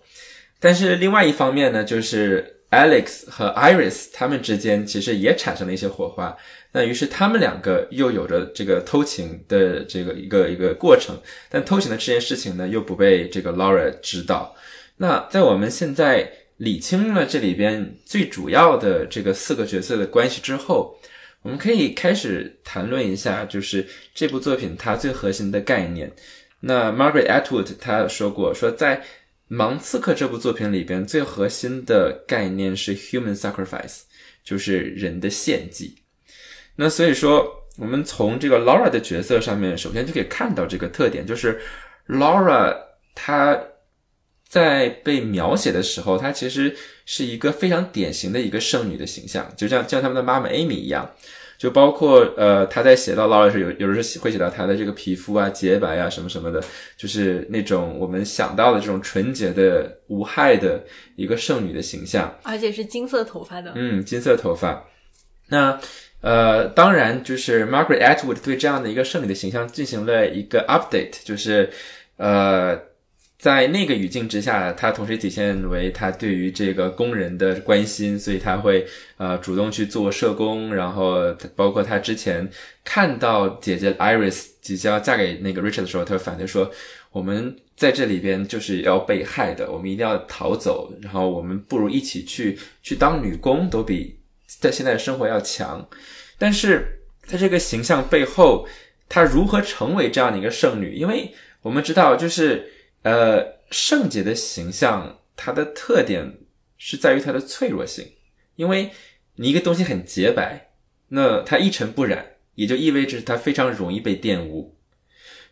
但是另外一方面呢，就是 Alex 和 Iris 他们之间其实也产生了一些火花。那于是他们两个又有着这个偷情的这个一个一个过程，但偷情的这件事情呢，又不被这个 Laura 知道。那在我们现在理清了这里边最主要的这个四个角色的关系之后，我们可以开始谈论一下，就是这部作品它最核心的概念。那 Margaret Atwood 她说过，说在《盲刺客》这部作品里边，最核心的概念是 human sacrifice，就是人的献祭。那所以说，我们从这个 Laura 的角色上面，首先就可以看到这个特点，就是 Laura 她在被描写的时候，她其实是一个非常典型的一个圣女的形象，就像像他们的妈妈 Amy 一样，就包括呃，他在写到 Laura 时，有有的时候会写到她的这个皮肤啊洁白啊什么什么的，就是那种我们想到的这种纯洁的无害的一个圣女的形象，而且是金色头发的，嗯，金色头发，那。呃，当然，就是 Margaret Atwood 对这样的一个圣女的形象进行了一个 update，就是呃，在那个语境之下，她同时体现为她对于这个工人的关心，所以她会呃主动去做社工，然后包括她之前看到姐姐 Iris 即将嫁给那个 Richard 的时候，她反对说，我们在这里边就是要被害的，我们一定要逃走，然后我们不如一起去去当女工，都比。在现在的生活要强，但是在这个形象背后，她如何成为这样的一个圣女？因为我们知道，就是呃，圣洁的形象，它的特点是在于它的脆弱性。因为你一个东西很洁白，那它一尘不染，也就意味着它非常容易被玷污。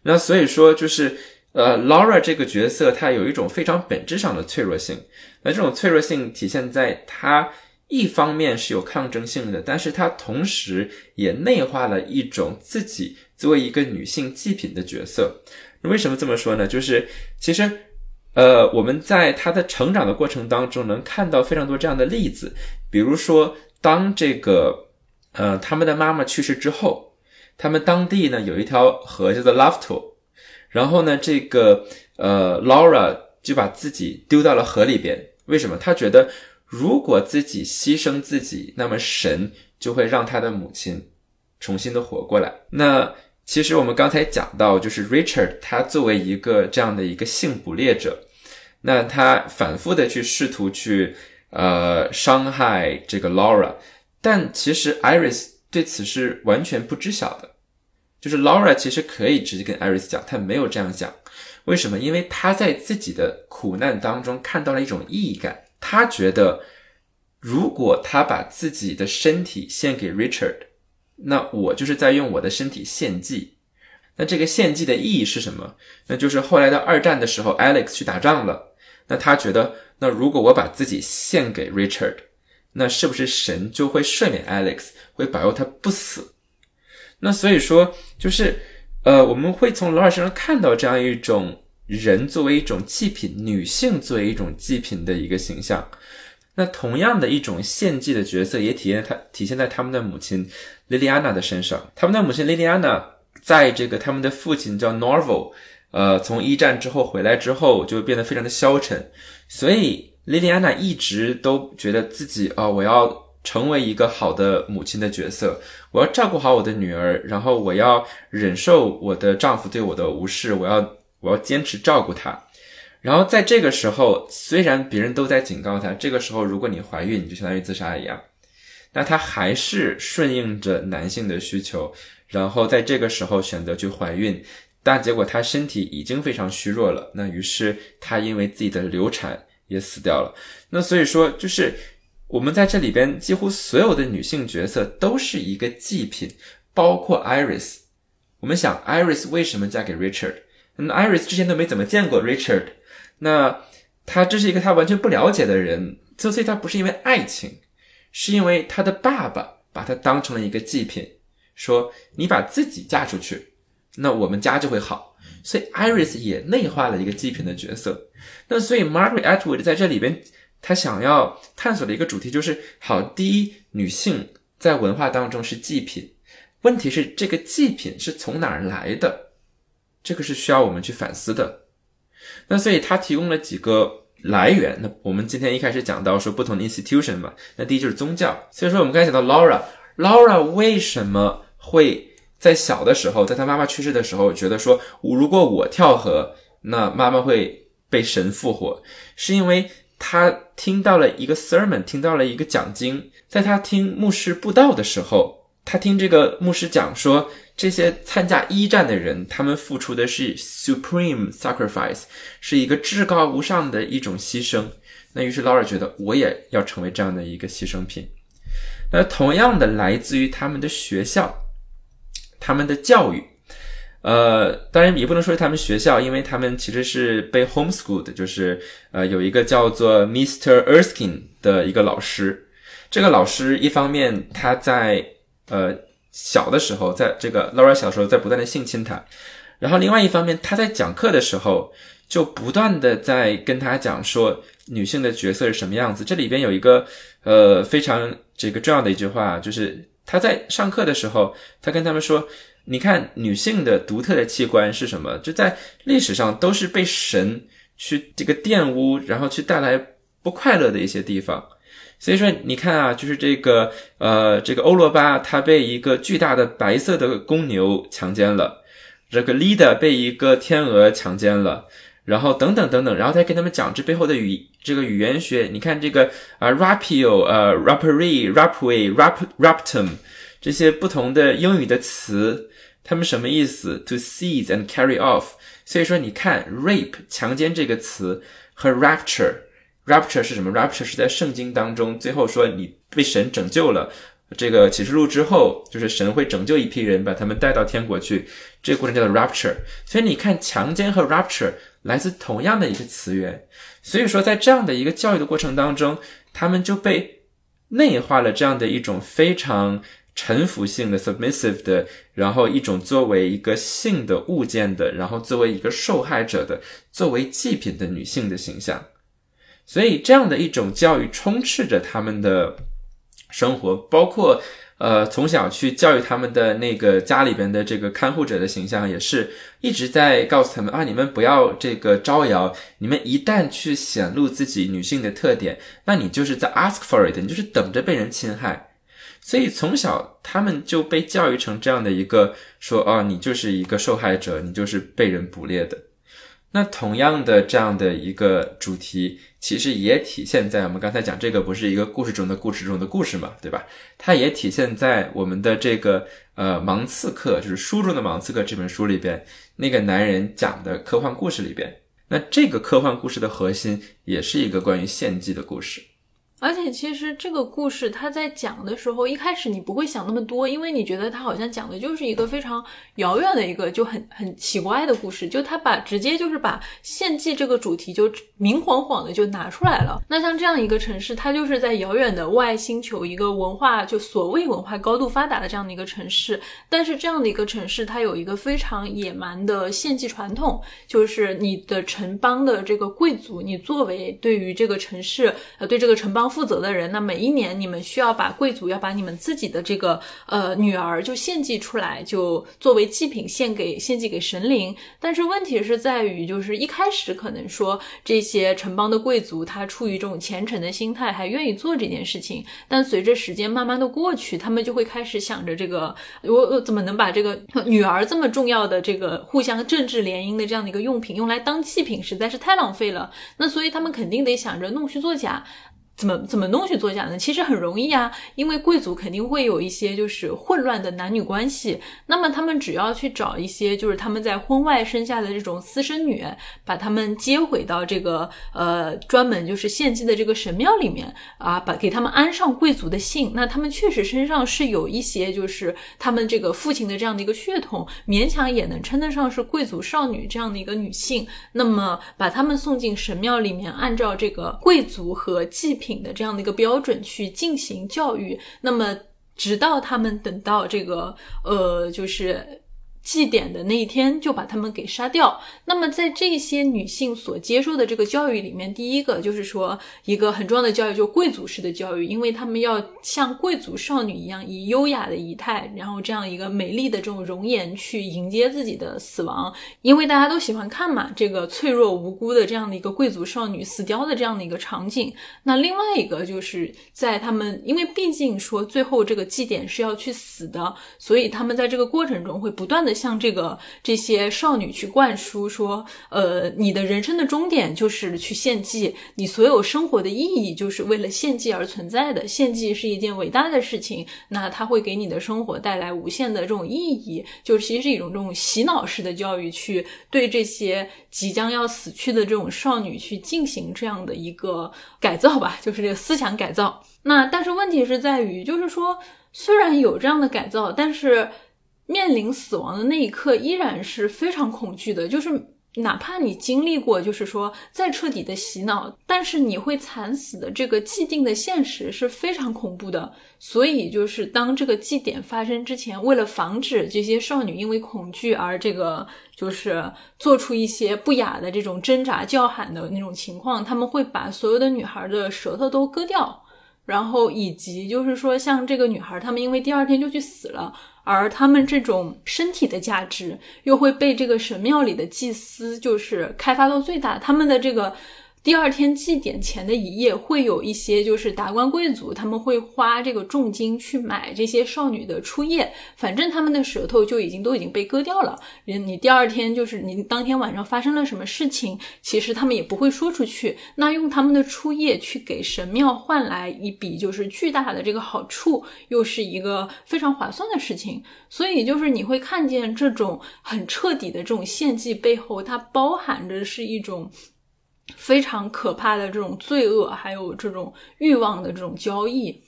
那所以说，就是呃，Laura 这个角色，她有一种非常本质上的脆弱性。那这种脆弱性体现在她。一方面是有抗争性的，但是它同时也内化了一种自己作为一个女性祭品的角色。为什么这么说呢？就是其实，呃，我们在她的成长的过程当中能看到非常多这样的例子，比如说。当这个呃他们的妈妈去世之后，他们当地呢有一条河叫做 Lofto，然后呢这个呃 Laura 就把自己丢到了河里边。为什么？他觉得如果自己牺牲自己，那么神就会让他的母亲重新的活过来。那其实我们刚才讲到，就是 Richard 他作为一个这样的一个性捕猎者，那他反复的去试图去呃伤害这个 Laura，但其实 Iris 对此是完全不知晓的。就是 Laura 其实可以直接跟 Iris 讲，他没有这样讲。为什么？因为他在自己的苦难当中看到了一种意义感。他觉得，如果他把自己的身体献给 Richard，那我就是在用我的身体献祭。那这个献祭的意义是什么？那就是后来到二战的时候，Alex 去打仗了。那他觉得，那如果我把自己献给 Richard，那是不是神就会赦免 Alex，会保佑他不死？那所以说，就是。呃，我们会从罗尔身上看到这样一种人作为一种祭品，女性作为一种祭品的一个形象。那同样的一种献祭的角色，也体现他体现在他们的母亲莉莉安娜的身上。他们的母亲莉莉安娜，在这个他们的父亲叫 Norval，呃，从一战之后回来之后，就变得非常的消沉。所以莉莉安娜一直都觉得自己啊，我要。成为一个好的母亲的角色，我要照顾好我的女儿，然后我要忍受我的丈夫对我的无视，我要我要坚持照顾她。然后在这个时候，虽然别人都在警告她，这个时候如果你怀孕，你就相当于自杀一样，那她还是顺应着男性的需求，然后在这个时候选择去怀孕，但结果她身体已经非常虚弱了，那于是她因为自己的流产也死掉了。那所以说就是。我们在这里边几乎所有的女性角色都是一个祭品，包括 Iris。我们想，Iris 为什么嫁给 Richard？那 Iris 之前都没怎么见过 Richard，那她这是一个她完全不了解的人，所以她不是因为爱情，是因为她的爸爸把她当成了一个祭品，说你把自己嫁出去，那我们家就会好。所以 Iris 也内化了一个祭品的角色。那所以 Margaret Atwood 在这里边。他想要探索的一个主题就是：好，第一，女性在文化当中是祭品，问题是这个祭品是从哪儿来的？这个是需要我们去反思的。那所以他提供了几个来源。那我们今天一开始讲到说不同的 institution 嘛，那第一就是宗教。所以说我们刚才讲到 Laura，Laura 为什么会在小的时候，在她妈妈去世的时候，觉得说如果我跳河，那妈妈会被神复活，是因为。他听到了一个 sermon，听到了一个讲经，在他听牧师布道的时候，他听这个牧师讲说，这些参加一战的人，他们付出的是 supreme sacrifice，是一个至高无上的一种牺牲。那于是劳尔觉得，我也要成为这样的一个牺牲品。那同样的，来自于他们的学校，他们的教育。呃，当然也不能说是他们学校，因为他们其实是被 homeschooled，就是呃有一个叫做 Mr. Erskine 的一个老师。这个老师一方面他在呃小的时候，在这个 Laura 小时候在不断的性侵他，然后另外一方面他在讲课的时候就不断的在跟他讲说女性的角色是什么样子。这里边有一个呃非常这个重要的一句话，就是他在上课的时候，他跟他们说。你看，女性的独特的器官是什么？就在历史上都是被神去这个玷污，然后去带来不快乐的一些地方。所以说，你看啊，就是这个呃，这个欧罗巴他被一个巨大的白色的公牛强奸了，这个 Lida 被一个天鹅强奸了，然后等等等等，然后再跟他们讲这背后的语这个语言学。你看这个啊，rapio，呃，rappery，rapway，rap，raptum 这些不同的英语的词。他们什么意思？To seize and carry off。所以说，你看 rape 强奸这个词和 rapture Rapture 是什么？rapture 是在圣经当中最后说你被神拯救了，这个启示录之后，就是神会拯救一批人，把他们带到天国去，这个过程叫做 rapture。所以你看，强奸和 rapture 来自同样的一个词源。所以说，在这样的一个教育的过程当中，他们就被内化了这样的一种非常。臣服性的 submissive 的，然后一种作为一个性的物件的，然后作为一个受害者的，作为祭品的女性的形象，所以这样的一种教育充斥着他们的生活，包括呃从小去教育他们的那个家里边的这个看护者的形象，也是一直在告诉他们啊，你们不要这个招摇，你们一旦去显露自己女性的特点，那你就是在 ask for it，你就是等着被人侵害。所以从小他们就被教育成这样的一个说啊，你就是一个受害者，你就是被人捕猎的。那同样的这样的一个主题，其实也体现在我们刚才讲这个不是一个故事中的故事中的故事嘛，对吧？它也体现在我们的这个呃盲刺客，就是书中的盲刺客这本书里边，那个男人讲的科幻故事里边。那这个科幻故事的核心也是一个关于献祭的故事。而且其实这个故事他在讲的时候，一开始你不会想那么多，因为你觉得他好像讲的就是一个非常遥远的一个就很很奇怪的故事，就他把直接就是把献祭这个主题就明晃晃的就拿出来了。那像这样一个城市，它就是在遥远的外星球，一个文化就所谓文化高度发达的这样的一个城市，但是这样的一个城市，它有一个非常野蛮的献祭传统，就是你的城邦的这个贵族，你作为对于这个城市呃对这个城邦。负责的人，那每一年你们需要把贵族要把你们自己的这个呃女儿就献祭出来，就作为祭品献给献祭给神灵。但是问题是在于，就是一开始可能说这些城邦的贵族他出于这种虔诚的心态，还愿意做这件事情。但随着时间慢慢的过去，他们就会开始想着这个我我怎么能把这个女儿这么重要的这个互相政治联姻的这样的一个用品用来当祭品，实在是太浪费了。那所以他们肯定得想着弄虚作假。怎么怎么弄去作假呢？其实很容易啊，因为贵族肯定会有一些就是混乱的男女关系，那么他们只要去找一些就是他们在婚外生下的这种私生女，把他们接回到这个呃专门就是献祭的这个神庙里面啊，把给他们安上贵族的姓，那他们确实身上是有一些就是他们这个父亲的这样的一个血统，勉强也能称得上是贵族少女这样的一个女性，那么把他们送进神庙里面，按照这个贵族和祭品。品的这样的一个标准去进行教育，那么直到他们等到这个呃，就是。祭典的那一天就把他们给杀掉。那么在这些女性所接受的这个教育里面，第一个就是说一个很重要的教育，就贵族式的教育，因为他们要像贵族少女一样，以优雅的仪态，然后这样一个美丽的这种容颜去迎接自己的死亡。因为大家都喜欢看嘛，这个脆弱无辜的这样的一个贵族少女死掉的这样的一个场景。那另外一个就是在他们，因为毕竟说最后这个祭典是要去死的，所以他们在这个过程中会不断的。向这个这些少女去灌输说，呃，你的人生的终点就是去献祭，你所有生活的意义就是为了献祭而存在的。献祭是一件伟大的事情，那它会给你的生活带来无限的这种意义，就其实是一种这种洗脑式的教育，去对这些即将要死去的这种少女去进行这样的一个改造吧，就是这个思想改造。那但是问题是在于，就是说虽然有这样的改造，但是。面临死亡的那一刻，依然是非常恐惧的。就是哪怕你经历过，就是说再彻底的洗脑，但是你会惨死的这个既定的现实是非常恐怖的。所以，就是当这个祭典发生之前，为了防止这些少女因为恐惧而这个就是做出一些不雅的这种挣扎叫喊的那种情况，他们会把所有的女孩的舌头都割掉，然后以及就是说像这个女孩，她们因为第二天就去死了。而他们这种身体的价值又会被这个神庙里的祭司就是开发到最大，他们的这个。第二天祭典前的一夜，会有一些就是达官贵族，他们会花这个重金去买这些少女的初夜，反正他们的舌头就已经都已经被割掉了。人你第二天就是你当天晚上发生了什么事情，其实他们也不会说出去。那用他们的初夜去给神庙换来一笔就是巨大的这个好处，又是一个非常划算的事情。所以就是你会看见这种很彻底的这种献祭背后，它包含着是一种。非常可怕的这种罪恶，还有这种欲望的这种交易。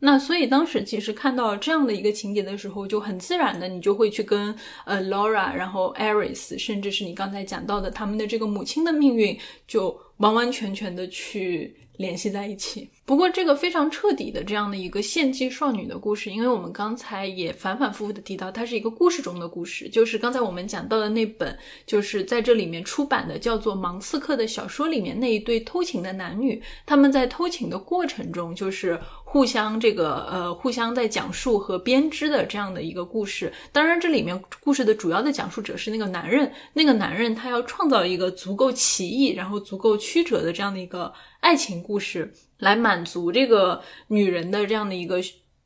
那所以当时其实看到这样的一个情节的时候，就很自然的，你就会去跟呃 Laura，然后 Aris，甚至是你刚才讲到的他们的这个母亲的命运，就完完全全的去联系在一起。不过，这个非常彻底的这样的一个献祭少女的故事，因为我们刚才也反反复复的提到，它是一个故事中的故事。就是刚才我们讲到的那本，就是在这里面出版的叫做《芒刺客》的小说里面那一对偷情的男女，他们在偷情的过程中，就是互相这个呃互相在讲述和编织的这样的一个故事。当然，这里面故事的主要的讲述者是那个男人，那个男人他要创造一个足够奇异，然后足够曲折的这样的一个爱情故事。来满足这个女人的这样的一个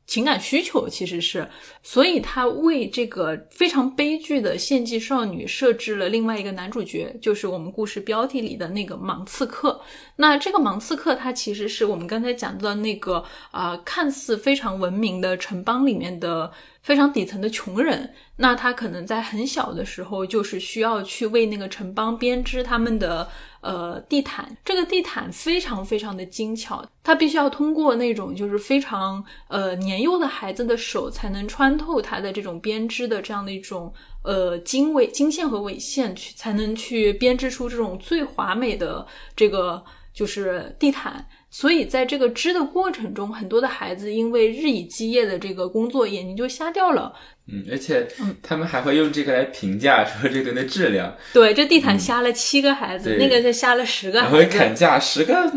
情感需求，其实是，所以他为这个非常悲剧的献祭少女设置了另外一个男主角，就是我们故事标题里的那个芒刺客。那这个芒刺客，他其实是我们刚才讲到的那个啊，看似非常文明的城邦里面的非常底层的穷人。那他可能在很小的时候，就是需要去为那个城邦编织他们的。呃，地毯这个地毯非常非常的精巧，它必须要通过那种就是非常呃年幼的孩子的手才能穿透它的这种编织的这样的一种呃经纬经线和纬线去才能去编织出这种最华美的这个就是地毯。所以在这个织的过程中，很多的孩子因为日以继夜的这个工作，眼睛就瞎掉了。嗯，而且他们还会用这个来评价说这个的质量。对，这地毯瞎了七个孩子，那个就瞎了十个。还会砍价十个，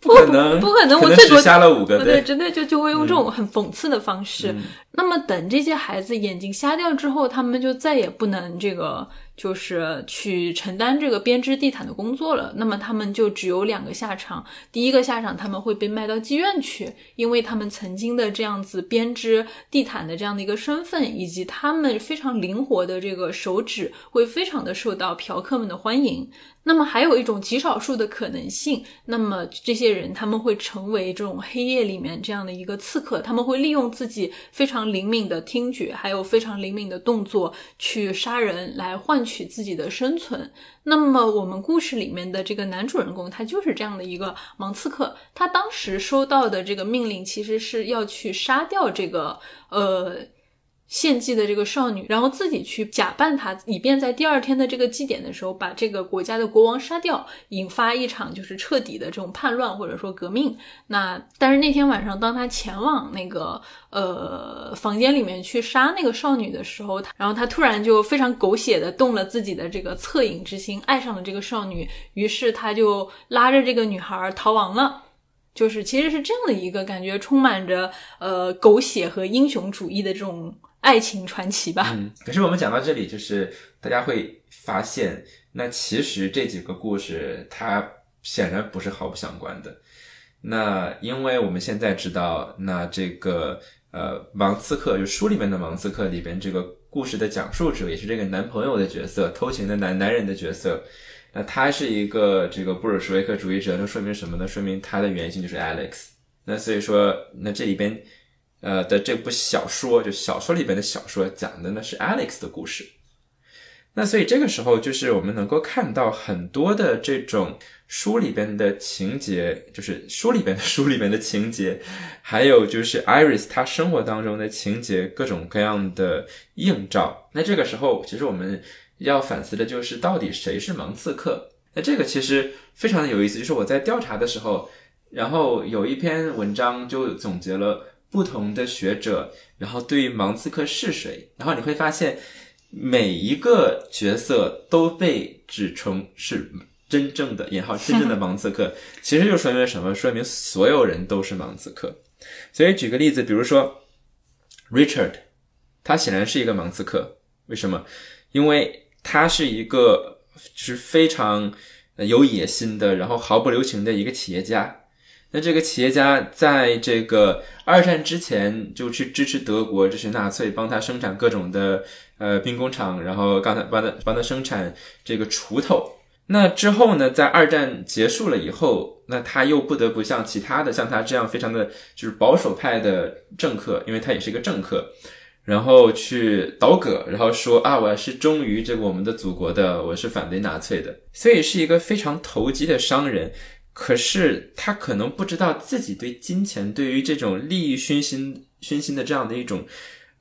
不可能，不可能，我最多瞎了五个。对，真的就就会用这种很讽刺的方式。那么等这些孩子眼睛瞎掉之后，他们就再也不能这个。就是去承担这个编织地毯的工作了，那么他们就只有两个下场。第一个下场，他们会被卖到妓院去，因为他们曾经的这样子编织地毯的这样的一个身份，以及他们非常灵活的这个手指，会非常的受到嫖客们的欢迎。那么还有一种极少数的可能性，那么这些人他们会成为这种黑夜里面这样的一个刺客，他们会利用自己非常灵敏的听觉，还有非常灵敏的动作去杀人，来换取自己的生存。那么我们故事里面的这个男主人公，他就是这样的一个盲刺客，他当时收到的这个命令其实是要去杀掉这个呃。献祭的这个少女，然后自己去假扮她，以便在第二天的这个祭典的时候把这个国家的国王杀掉，引发一场就是彻底的这种叛乱或者说革命。那但是那天晚上，当他前往那个呃房间里面去杀那个少女的时候，然后他突然就非常狗血的动了自己的这个恻隐之心，爱上了这个少女，于是他就拉着这个女孩逃亡了。就是其实是这样的一个感觉，充满着呃狗血和英雄主义的这种。爱情传奇吧。可是我们讲到这里，就是大家会发现，那其实这几个故事它显然不是毫不相关的。那因为我们现在知道，那这个呃芒刺客，就书里面的芒刺客里边这个故事的讲述者，也是这个男朋友的角色，偷情的男男人的角色。那他是一个这个布尔什维克主义者，那说明什么呢？说明他的原型就是 Alex。那所以说，那这里边。呃的这部小说，就小说里边的小说讲的呢是 Alex 的故事。那所以这个时候，就是我们能够看到很多的这种书里边的情节，就是书里边的 书里边的情节，还有就是 Iris 他生活当中的情节，各种各样的映照。那这个时候，其实我们要反思的就是到底谁是盲刺客？那这个其实非常的有意思，就是我在调查的时候，然后有一篇文章就总结了。不同的学者，然后对于芒刺客是谁，然后你会发现每一个角色都被指称是真正的（引号）真正的芒刺客，其实就说明什么？说明所有人都是芒刺客。所以举个例子，比如说 Richard，他显然是一个芒刺客。为什么？因为他是一个是非常有野心的，然后毫不留情的一个企业家。那这个企业家在这个二战之前就去支持德国，支持纳粹，帮他生产各种的呃兵工厂，然后刚才帮他帮他生产这个锄头。那之后呢，在二战结束了以后，那他又不得不像其他的像他这样非常的就是保守派的政客，因为他也是一个政客，然后去倒戈，然后说啊，我是忠于这个我们的祖国的，我是反对纳粹的，所以是一个非常投机的商人。可是他可能不知道自己对金钱、对于这种利益熏心、熏心的这样的一种，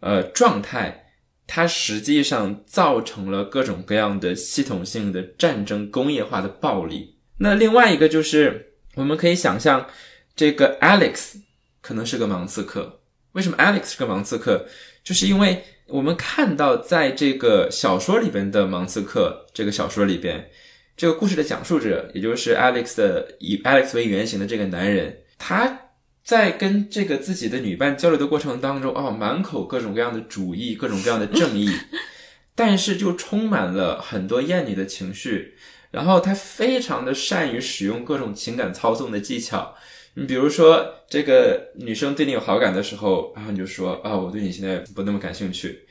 呃状态，它实际上造成了各种各样的系统性的战争、工业化的暴力。那另外一个就是，我们可以想象，这个 Alex 可能是个盲刺客。为什么 Alex 是个盲刺客？就是因为我们看到在这个小说里边的盲刺客，这个小说里边，这个故事的讲述者，也就是 Alex 的以 Alex 为原型的这个男人，他在跟这个自己的女伴交流的过程当中，哦，满口各种各样的主义，各种各样的正义，但是就充满了很多厌女的情绪。然后他非常的善于使用各种情感操纵的技巧。你比如说，这个女生对你有好感的时候，然后你就说啊，我对你现在不那么感兴趣。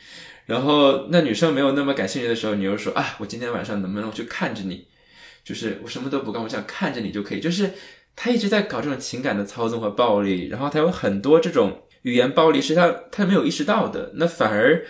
然后那女生没有那么感兴趣的时候，你又说啊，我今天晚上能不能去看着你？就是我什么都不干，我想看着你就可以。就是他一直在搞这种情感的操纵和暴力，然后他有很多这种语言暴力是他他没有意识到的，那反而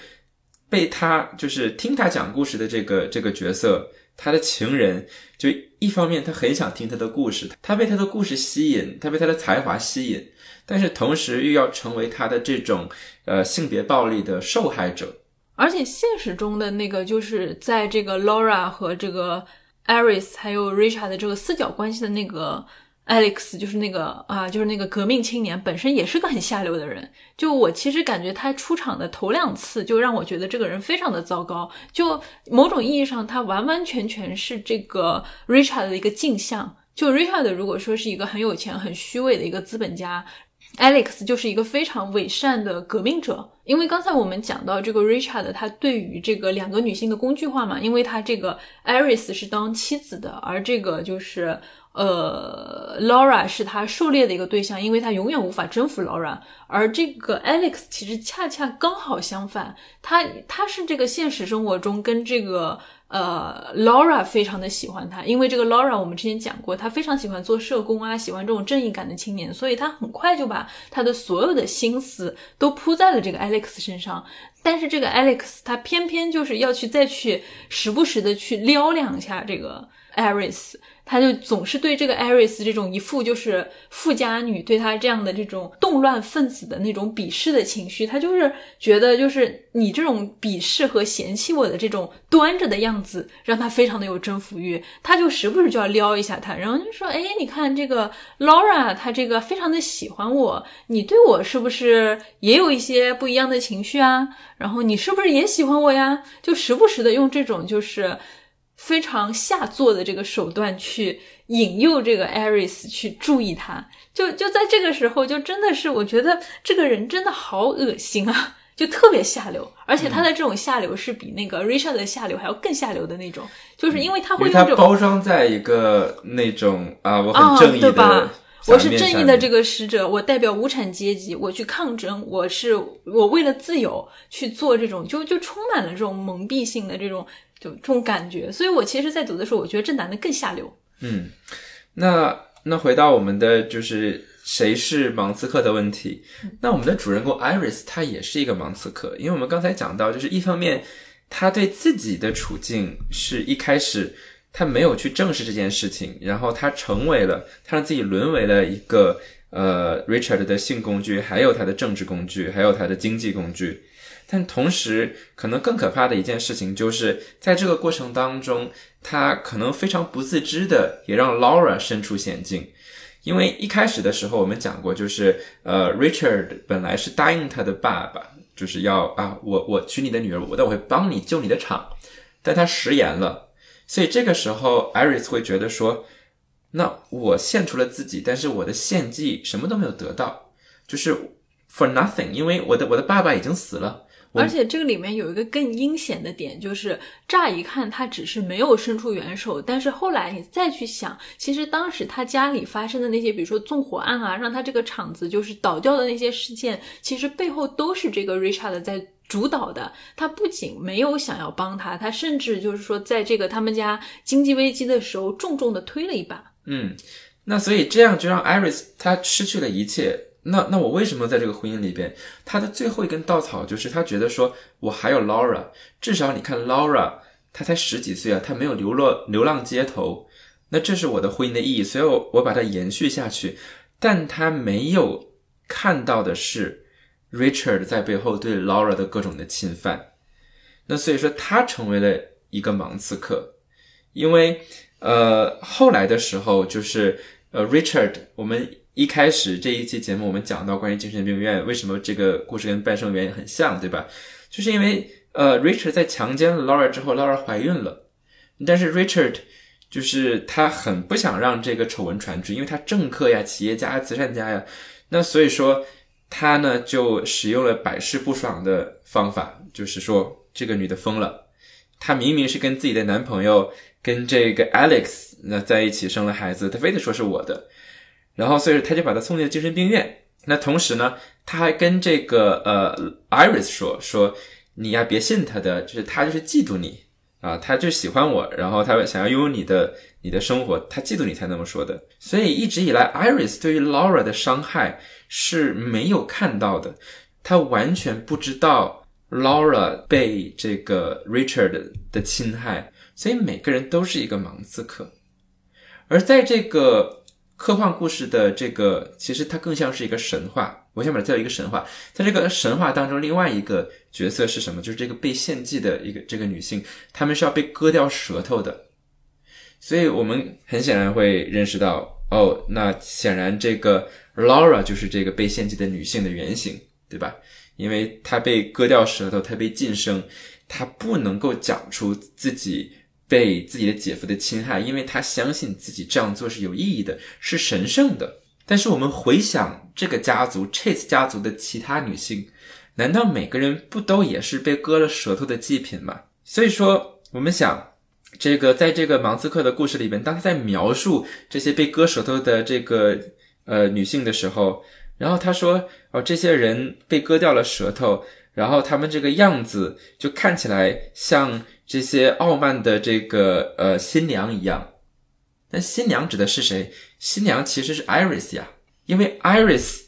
被他就是听他讲故事的这个这个角色。他的情人就一方面，他很想听他的故事，他被他的故事吸引，他被他的才华吸引，但是同时又要成为他的这种呃性别暴力的受害者。而且现实中的那个，就是在这个 Laura 和这个 Aris 还有 Richard 的这个四角关系的那个。Alex 就是那个啊，就是那个革命青年，本身也是个很下流的人。就我其实感觉他出场的头两次，就让我觉得这个人非常的糟糕。就某种意义上，他完完全全是这个 Richard 的一个镜像。就 Richard 如果说是一个很有钱、很虚伪的一个资本家，Alex 就是一个非常伪善的革命者。因为刚才我们讲到这个 Richard，他对于这个两个女性的工具化嘛，因为他这个 Aris 是当妻子的，而这个就是。呃，Laura 是他狩猎的一个对象，因为他永远无法征服 Laura。而这个 Alex 其实恰恰刚好相反，他他是这个现实生活中跟这个呃 Laura 非常的喜欢他，因为这个 Laura 我们之前讲过，他非常喜欢做社工啊，喜欢这种正义感的青年，所以他很快就把他的所有的心思都扑在了这个 Alex 身上。但是这个 Alex 他偏偏就是要去再去时不时的去撩两下这个 Aris。他就总是对这个艾瑞斯这种一副就是富家女对他这样的这种动乱分子的那种鄙视的情绪，他就是觉得就是你这种鄙视和嫌弃我的这种端着的样子，让他非常的有征服欲。他就时不时就要撩一下他，然后就说：“哎，你看这个 Laura，她这个非常的喜欢我，你对我是不是也有一些不一样的情绪啊？然后你是不是也喜欢我呀？”就时不时的用这种就是。非常下作的这个手段去引诱这个艾瑞斯去注意他，就就在这个时候，就真的是我觉得这个人真的好恶心啊，就特别下流，而且他的这种下流是比那个 Richard 的下流还要更下流的那种，就是因为他会用这种包装在一个那种啊，我很正义的，我是正义的这个使者，我代表无产阶级，我去抗争，我是我为了自由去做这种，就就充满了这种蒙蔽性的这种。就这种感觉，所以我其实，在读的时候，我觉得这男的更下流。嗯，那那回到我们的就是谁是盲刺客的问题，那我们的主人公 Iris 他也是一个盲刺客，因为我们刚才讲到，就是一方面他对自己的处境是一开始他没有去正视这件事情，然后他成为了他让自己沦为了一个呃 Richard 的性工具，还有他的政治工具，还有他的经济工具。但同时，可能更可怕的一件事情，就是在这个过程当中，他可能非常不自知的，也让 Laura 身处险境。因为一开始的时候，我们讲过，就是呃，Richard 本来是答应他的爸爸，就是要啊，我我娶你的女儿，我但我会帮你救你的场，但他食言了。所以这个时候，Iris 会觉得说，那我献出了自己，但是我的献祭什么都没有得到，就是 for nothing，因为我的我的爸爸已经死了。而且这个里面有一个更阴险的点，就是乍一看他只是没有伸出援手，但是后来你再去想，其实当时他家里发生的那些，比如说纵火案啊，让他这个厂子就是倒掉的那些事件，其实背后都是这个 Richard 在主导的。他不仅没有想要帮他，他甚至就是说，在这个他们家经济危机的时候，重重的推了一把。嗯，那所以这样就让 Iris 他失去了一切。那那我为什么在这个婚姻里边，他的最后一根稻草就是他觉得说，我还有 Laura，至少你看 Laura，她才十几岁啊，她没有流落流浪街头，那这是我的婚姻的意义，所以我我把它延续下去。但他没有看到的是 Richard 在背后对 Laura 的各种的侵犯，那所以说他成为了一个盲刺客，因为呃后来的时候就是呃 Richard 我们。一开始这一期节目我们讲到关于精神病院，为什么这个故事跟半生缘很像，对吧？就是因为呃，Richard 在强奸了 Laura 之后，Laura 怀孕了，但是 Richard 就是他很不想让这个丑闻传出，因为他政客呀、企业家、慈善家呀，那所以说他呢就使用了百试不爽的方法，就是说这个女的疯了，她明明是跟自己的男朋友跟这个 Alex 那在一起生了孩子，他非得说是我的，然后所以他就把他送进了精神病院。那同时呢，他还跟这个呃 Iris 说说你呀别信他的，就是他就是嫉妒你啊，他就喜欢我，然后他想要拥有你的你的生活，他嫉妒你才那么说的。所以一直以来，Iris 对于 Laura 的伤害是没有看到的，他完全不知道 Laura 被这个 Richard 的侵害，所以每个人都是一个盲刺客。而在这个科幻故事的这个，其实它更像是一个神话。我想把它叫一个神话。在这个神话当中，另外一个角色是什么？就是这个被献祭的一个这个女性，她们是要被割掉舌头的。所以我们很显然会认识到，哦，那显然这个 Laura 就是这个被献祭的女性的原型，对吧？因为她被割掉舌头，她被晋升，她不能够讲出自己。被自己的姐夫的侵害，因为他相信自己这样做是有意义的，是神圣的。但是我们回想这个家族 Chase 家族的其他女性，难道每个人不都也是被割了舌头的祭品吗？所以说，我们想，这个在这个芒刺客的故事里边，当他在描述这些被割舌头的这个呃女性的时候，然后他说哦，这些人被割掉了舌头，然后他们这个样子就看起来像。这些傲慢的这个呃新娘一样，那新娘指的是谁？新娘其实是 Iris 呀，因为 Iris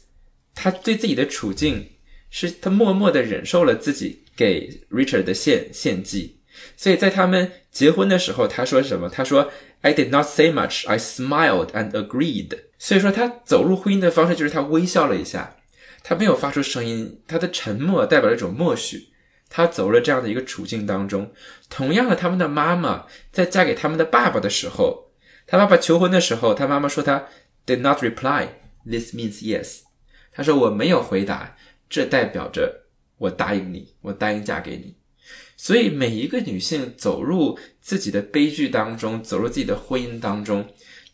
她对自己的处境是她默默的忍受了自己给 Richard 的献献祭，所以在他们结婚的时候，他说什么？他说 I did not say much, I smiled and agreed。所以说他走入婚姻的方式就是他微笑了一下，他没有发出声音，他的沉默代表了一种默许。他走入了这样的一个处境当中，同样的，他们的妈妈在嫁给他们的爸爸的时候，他爸爸求婚的时候，他妈妈说他 did not reply. This means yes. 他说我没有回答，这代表着我答应你，我答应嫁给你。所以每一个女性走入自己的悲剧当中，走入自己的婚姻当中，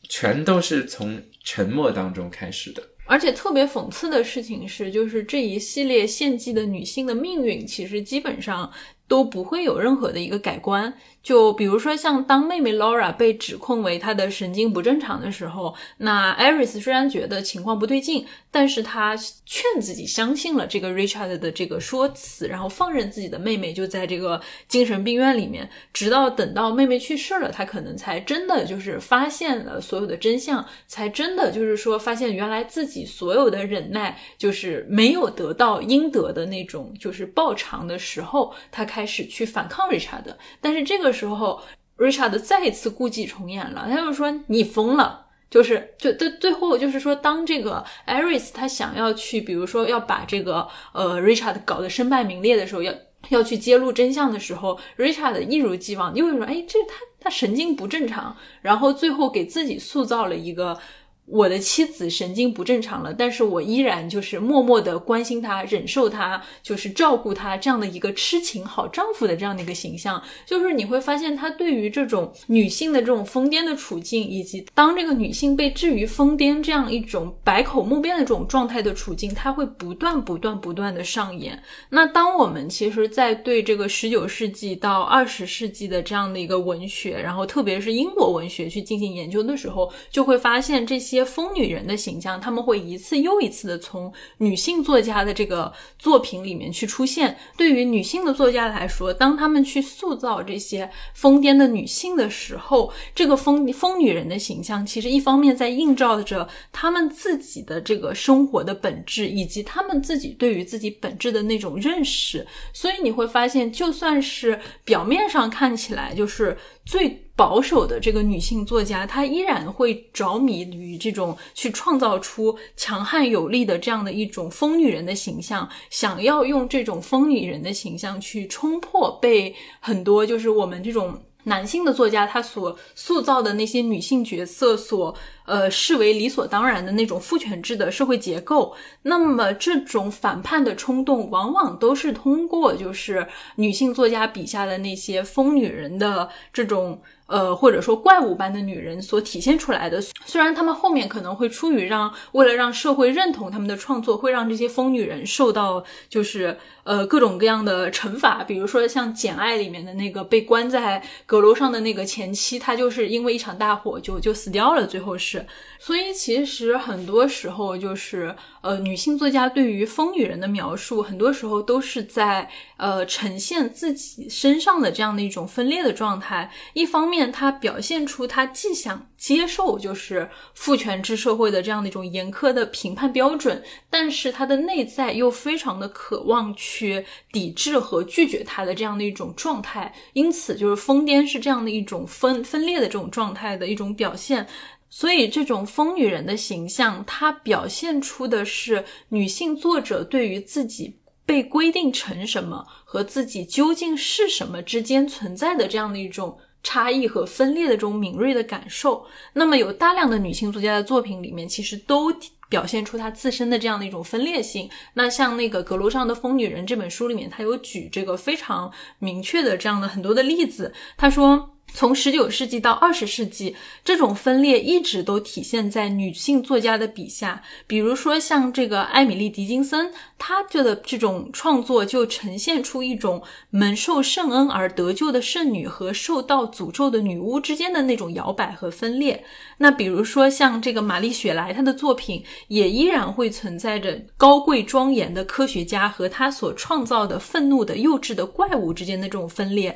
全都是从沉默当中开始的。而且特别讽刺的事情是，就是这一系列献祭的女性的命运，其实基本上都不会有任何的一个改观。就比如说，像当妹妹 Laura 被指控为她的神经不正常的时候，那 Iris 虽然觉得情况不对劲，但是她劝自己相信了这个 Richard 的这个说辞，然后放任自己的妹妹就在这个精神病院里面，直到等到妹妹去世了，她可能才真的就是发现了所有的真相，才真的就是说发现原来自己所有的忍耐就是没有得到应得的那种就是报偿的时候，她开始去反抗 Richard，但是这个。时候，Richard 再一次故伎重演了。他就说：“你疯了！”就是就最最后就是说，当这个 Iris 他想要去，比如说要把这个呃 Richard 搞得身败名裂的时候，要要去揭露真相的时候，Richard 一如既往又说：“哎，这他他神经不正常。”然后最后给自己塑造了一个。我的妻子神经不正常了，但是我依然就是默默的关心她，忍受她，就是照顾她这样的一个痴情好丈夫的这样的一个形象。就是你会发现，他对于这种女性的这种疯癫的处境，以及当这个女性被置于疯癫这样一种百口莫辩的这种状态的处境，他会不断不断不断的上演。那当我们其实，在对这个十九世纪到二十世纪的这样的一个文学，然后特别是英国文学去进行研究的时候，就会发现这些。些疯女人的形象，他们会一次又一次的从女性作家的这个作品里面去出现。对于女性的作家来说，当他们去塑造这些疯癫的女性的时候，这个疯疯女人的形象，其实一方面在映照着他们自己的这个生活的本质，以及他们自己对于自己本质的那种认识。所以你会发现，就算是表面上看起来就是最。保守的这个女性作家，她依然会着迷于这种去创造出强悍有力的这样的一种疯女人的形象，想要用这种疯女人的形象去冲破被很多就是我们这种男性的作家他所塑造的那些女性角色所呃视为理所当然的那种父权制的社会结构。那么这种反叛的冲动，往往都是通过就是女性作家笔下的那些疯女人的这种。呃，或者说怪物般的女人所体现出来的，虽然他们后面可能会出于让为了让社会认同他们的创作，会让这些疯女人受到就是呃各种各样的惩罚，比如说像《简爱》里面的那个被关在阁楼上的那个前妻，她就是因为一场大火就就死掉了，最后是。所以其实很多时候就是呃女性作家对于疯女人的描述，很多时候都是在呃呈现自己身上的这样的一种分裂的状态，一方面。他表现出他既想接受就是父权制社会的这样的一种严苛的评判标准，但是他的内在又非常的渴望去抵制和拒绝他的这样的一种状态，因此就是疯癫是这样的一种分分裂的这种状态的一种表现。所以这种疯女人的形象，它表现出的是女性作者对于自己被规定成什么和自己究竟是什么之间存在的这样的一种。差异和分裂的这种敏锐的感受，那么有大量的女性作家的作品里面，其实都表现出她自身的这样的一种分裂性。那像那个《阁楼上的疯女人》这本书里面，她有举这个非常明确的这样的很多的例子。她说。从十九世纪到二十世纪，这种分裂一直都体现在女性作家的笔下。比如说，像这个艾米丽·狄金森，她的这种创作就呈现出一种蒙受圣恩而得救的圣女和受到诅咒的女巫之间的那种摇摆和分裂。那比如说，像这个玛丽·雪莱，她的作品也依然会存在着高贵庄严的科学家和她所创造的愤怒的幼稚的怪物之间的这种分裂，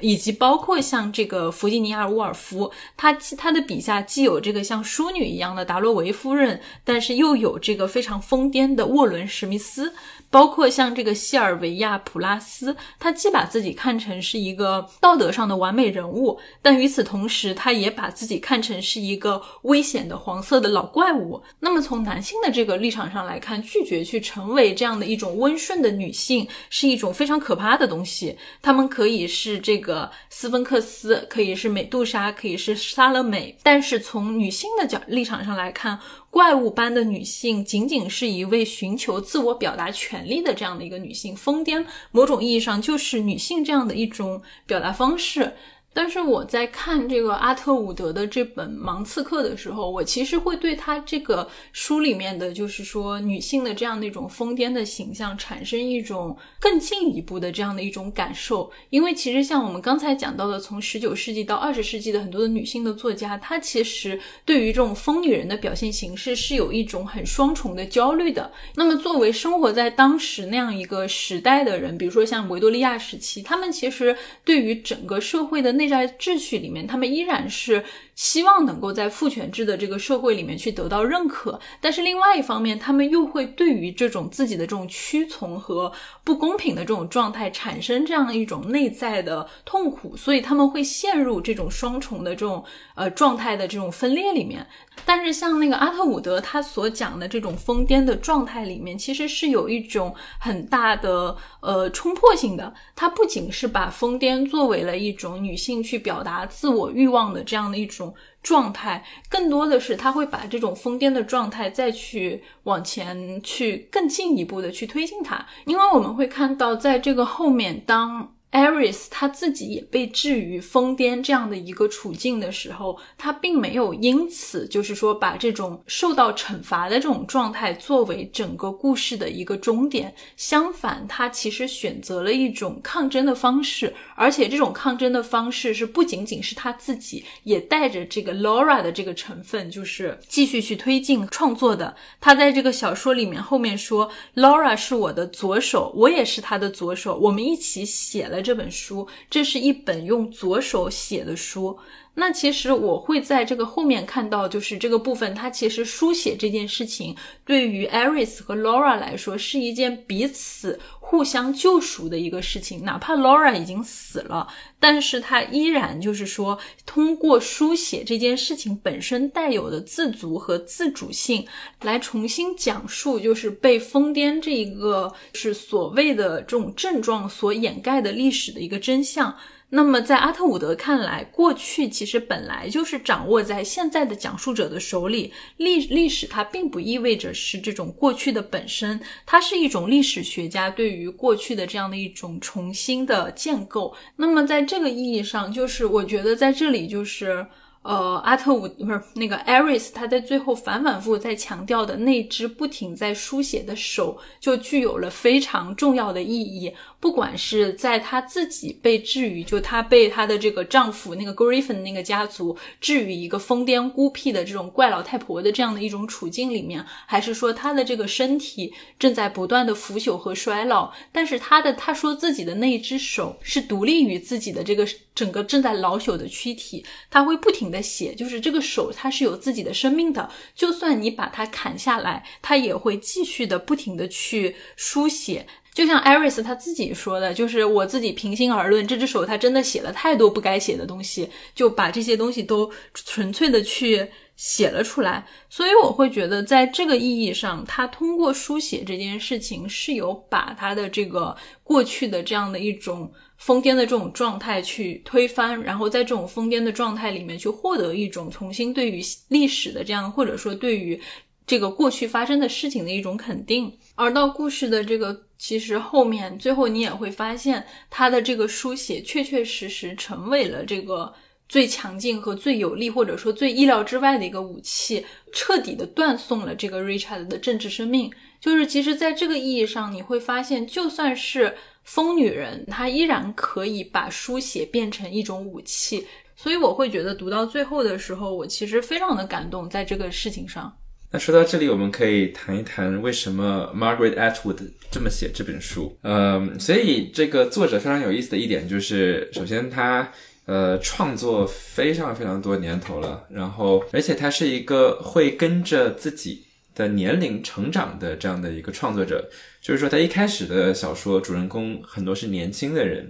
以及包括像这个。呃，弗吉尼亚·沃尔夫，他他的笔下既有这个像淑女一样的达洛维夫人，但是又有这个非常疯癫的沃伦·史密斯。包括像这个西尔维亚·普拉斯，他既把自己看成是一个道德上的完美人物，但与此同时，他也把自己看成是一个危险的黄色的老怪物。那么从男性的这个立场上来看，拒绝去成为这样的一种温顺的女性，是一种非常可怕的东西。他们可以是这个斯芬克斯，可以是美杜莎，可以是莎乐美，但是从女性的角立场上来看。怪物般的女性，仅仅是一位寻求自我表达权利的这样的一个女性，疯癫，某种意义上就是女性这样的一种表达方式。但是我在看这个阿特伍德的这本《盲刺客》的时候，我其实会对他这个书里面的，就是说女性的这样的一种疯癫的形象，产生一种更进一步的这样的一种感受。因为其实像我们刚才讲到的，从十九世纪到二十世纪的很多的女性的作家，她其实对于这种疯女人的表现形式是有一种很双重的焦虑的。那么作为生活在当时那样一个时代的人，比如说像维多利亚时期，他们其实对于整个社会的内在秩序里面，他们依然是。希望能够在父权制的这个社会里面去得到认可，但是另外一方面，他们又会对于这种自己的这种屈从和不公平的这种状态产生这样一种内在的痛苦，所以他们会陷入这种双重的这种呃状态的这种分裂里面。但是像那个阿特伍德他所讲的这种疯癫的状态里面，其实是有一种很大的呃冲破性的。他不仅是把疯癫作为了一种女性去表达自我欲望的这样的一种。状态更多的是他会把这种疯癫的状态再去往前去更进一步的去推进它，因为我们会看到在这个后面当。艾瑞斯他自己也被置于疯癫这样的一个处境的时候，他并没有因此就是说把这种受到惩罚的这种状态作为整个故事的一个终点。相反，他其实选择了一种抗争的方式，而且这种抗争的方式是不仅仅是他自己，也带着这个 Laura 的这个成分，就是继续去推进创作的。他在这个小说里面后面说：“Laura 是我的左手，我也是他的左手，我们一起写了。”这本书，这是一本用左手写的书。那其实我会在这个后面看到，就是这个部分，它其实书写这件事情，对于 Aris 和 Laura 来说，是一件彼此。互相救赎的一个事情，哪怕 Laura 已经死了，但是他依然就是说，通过书写这件事情本身带有的自足和自主性，来重新讲述，就是被疯癫这一个是所谓的这种症状所掩盖的历史的一个真相。那么在阿特伍德看来，过去其实本来就是掌握在现在的讲述者的手里。历历史它并不意味着是这种过去的本身，它是一种历史学家对于过去的这样的一种重新的建构。那么在这个意义上，就是我觉得在这里就是。呃，阿特伍不是那个艾瑞斯，他在最后反反复复在强调的那只不停在书写的手，就具有了非常重要的意义。不管是在她自己被置于，就她被她的这个丈夫那个 Griffin 那个家族置于一个疯癫孤僻的这种怪老太婆的这样的一种处境里面，还是说她的这个身体正在不断的腐朽和衰老，但是她的她说自己的那只手是独立于自己的这个整个正在老朽的躯体，她会不停的写，就是这个手它是有自己的生命的，就算你把它砍下来，它也会继续的不停的去书写。就像艾瑞斯他自己说的，就是我自己平心而论，这只手他真的写了太多不该写的东西，就把这些东西都纯粹的去写了出来。所以我会觉得，在这个意义上，他通过书写这件事情，是有把他的这个过去的这样的一种疯癫的这种状态去推翻，然后在这种疯癫的状态里面去获得一种重新对于历史的这样，或者说对于这个过去发生的事情的一种肯定。而到故事的这个。其实后面最后你也会发现，他的这个书写确确实实成为了这个最强劲和最有力，或者说最意料之外的一个武器，彻底的断送了这个 Richard 的政治生命。就是其实，在这个意义上，你会发现，就算是疯女人，她依然可以把书写变成一种武器。所以我会觉得，读到最后的时候，我其实非常的感动，在这个事情上。那说到这里，我们可以谈一谈为什么 Margaret Atwood 这么写这本书。嗯，所以这个作者非常有意思的一点就是，首先他呃创作非常非常多年头了，然后而且他是一个会跟着自己的年龄成长的这样的一个创作者。就是说，他一开始的小说主人公很多是年轻的人，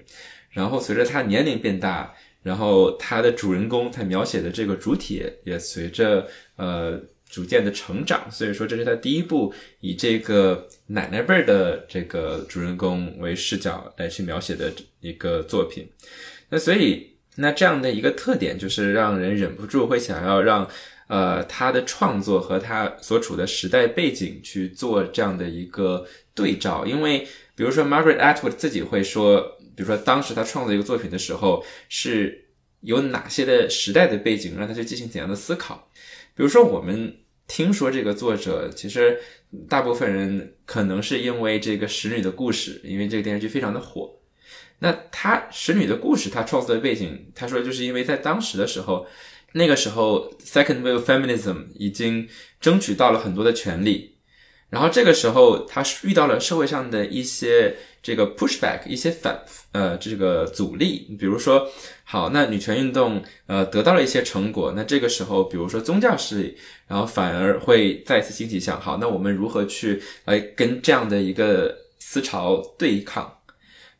然后随着他年龄变大，然后他的主人公他描写的这个主体也随着呃。逐渐的成长，所以说这是他第一部以这个奶奶辈儿的这个主人公为视角来去描写的一个作品。那所以那这样的一个特点，就是让人忍不住会想要让呃他的创作和他所处的时代背景去做这样的一个对照。因为比如说 Margaret Atwood 自己会说，比如说当时他创作一个作品的时候，是有哪些的时代的背景让他去进行怎样的思考。比如说，我们听说这个作者，其实大部分人可能是因为这个《使女的故事》，因为这个电视剧非常的火。那他《使女的故事》他创作的背景，他说就是因为在当时的时候，那个时候 Second Wave Feminism 已经争取到了很多的权利，然后这个时候他遇到了社会上的一些。这个 pushback 一些反呃这个阻力，比如说好，那女权运动呃得到了一些成果，那这个时候比如说宗教势力，然后反而会再次兴起想，好，那我们如何去来跟这样的一个思潮对抗？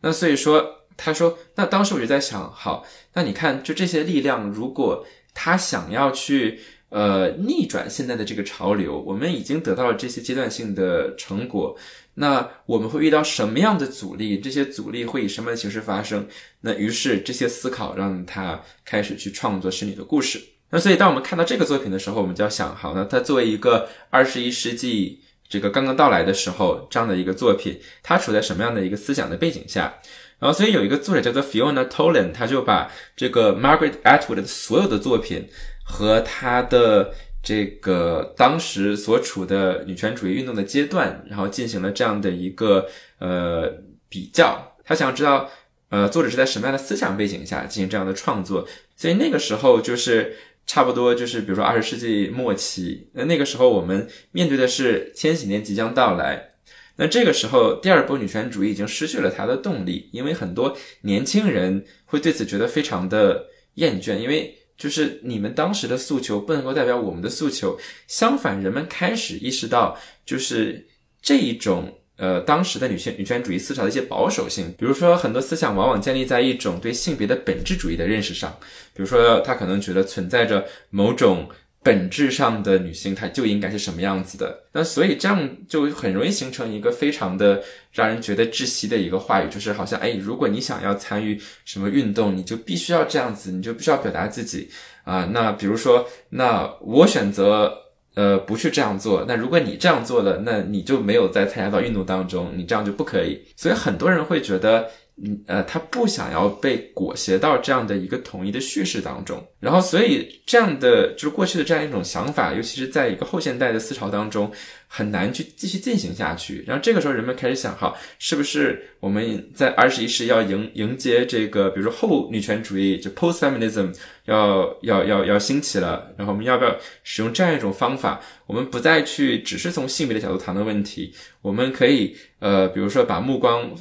那所以说他说，那当时我就在想，好，那你看就这些力量，如果他想要去呃逆转现在的这个潮流，我们已经得到了这些阶段性的成果。那我们会遇到什么样的阻力？这些阻力会以什么样的形式发生？那于是这些思考让他开始去创作《使女的故事》。那所以当我们看到这个作品的时候，我们就要想：好，那它作为一个二十一世纪这个刚刚到来的时候这样的一个作品，它处在什么样的一个思想的背景下？然后，所以有一个作者叫做 Fiona Toland，他就把这个 Margaret Atwood 的所有的作品和他的。这个当时所处的女权主义运动的阶段，然后进行了这样的一个呃比较。他想知道，呃，作者是在什么样的思想背景下进行这样的创作。所以那个时候就是差不多就是比如说二十世纪末期，那那个时候我们面对的是千禧年即将到来。那这个时候第二波女权主义已经失去了它的动力，因为很多年轻人会对此觉得非常的厌倦，因为。就是你们当时的诉求不能够代表我们的诉求，相反，人们开始意识到，就是这一种呃当时的女性女权主义思潮的一些保守性，比如说很多思想往往建立在一种对性别的本质主义的认识上，比如说他可能觉得存在着某种本质上的女性她就应该是什么样子的。那所以这样就很容易形成一个非常的让人觉得窒息的一个话语，就是好像哎，如果你想要参与什么运动，你就必须要这样子，你就必须要表达自己啊。那比如说，那我选择呃不去这样做，那如果你这样做了，那你就没有在参加到运动当中，你这样就不可以。所以很多人会觉得。嗯呃，他不想要被裹挟到这样的一个统一的叙事当中，然后所以这样的就是过去的这样一种想法，尤其是在一个后现代的思潮当中，很难去继续进行下去。然后这个时候人们开始想，哈，是不是我们在二十一世要迎迎接这个，比如说后女权主义，就 post feminism 要要要要兴起了，然后我们要不要使用这样一种方法？我们不再去只是从性别的角度谈论问题，我们可以呃，比如说把目光。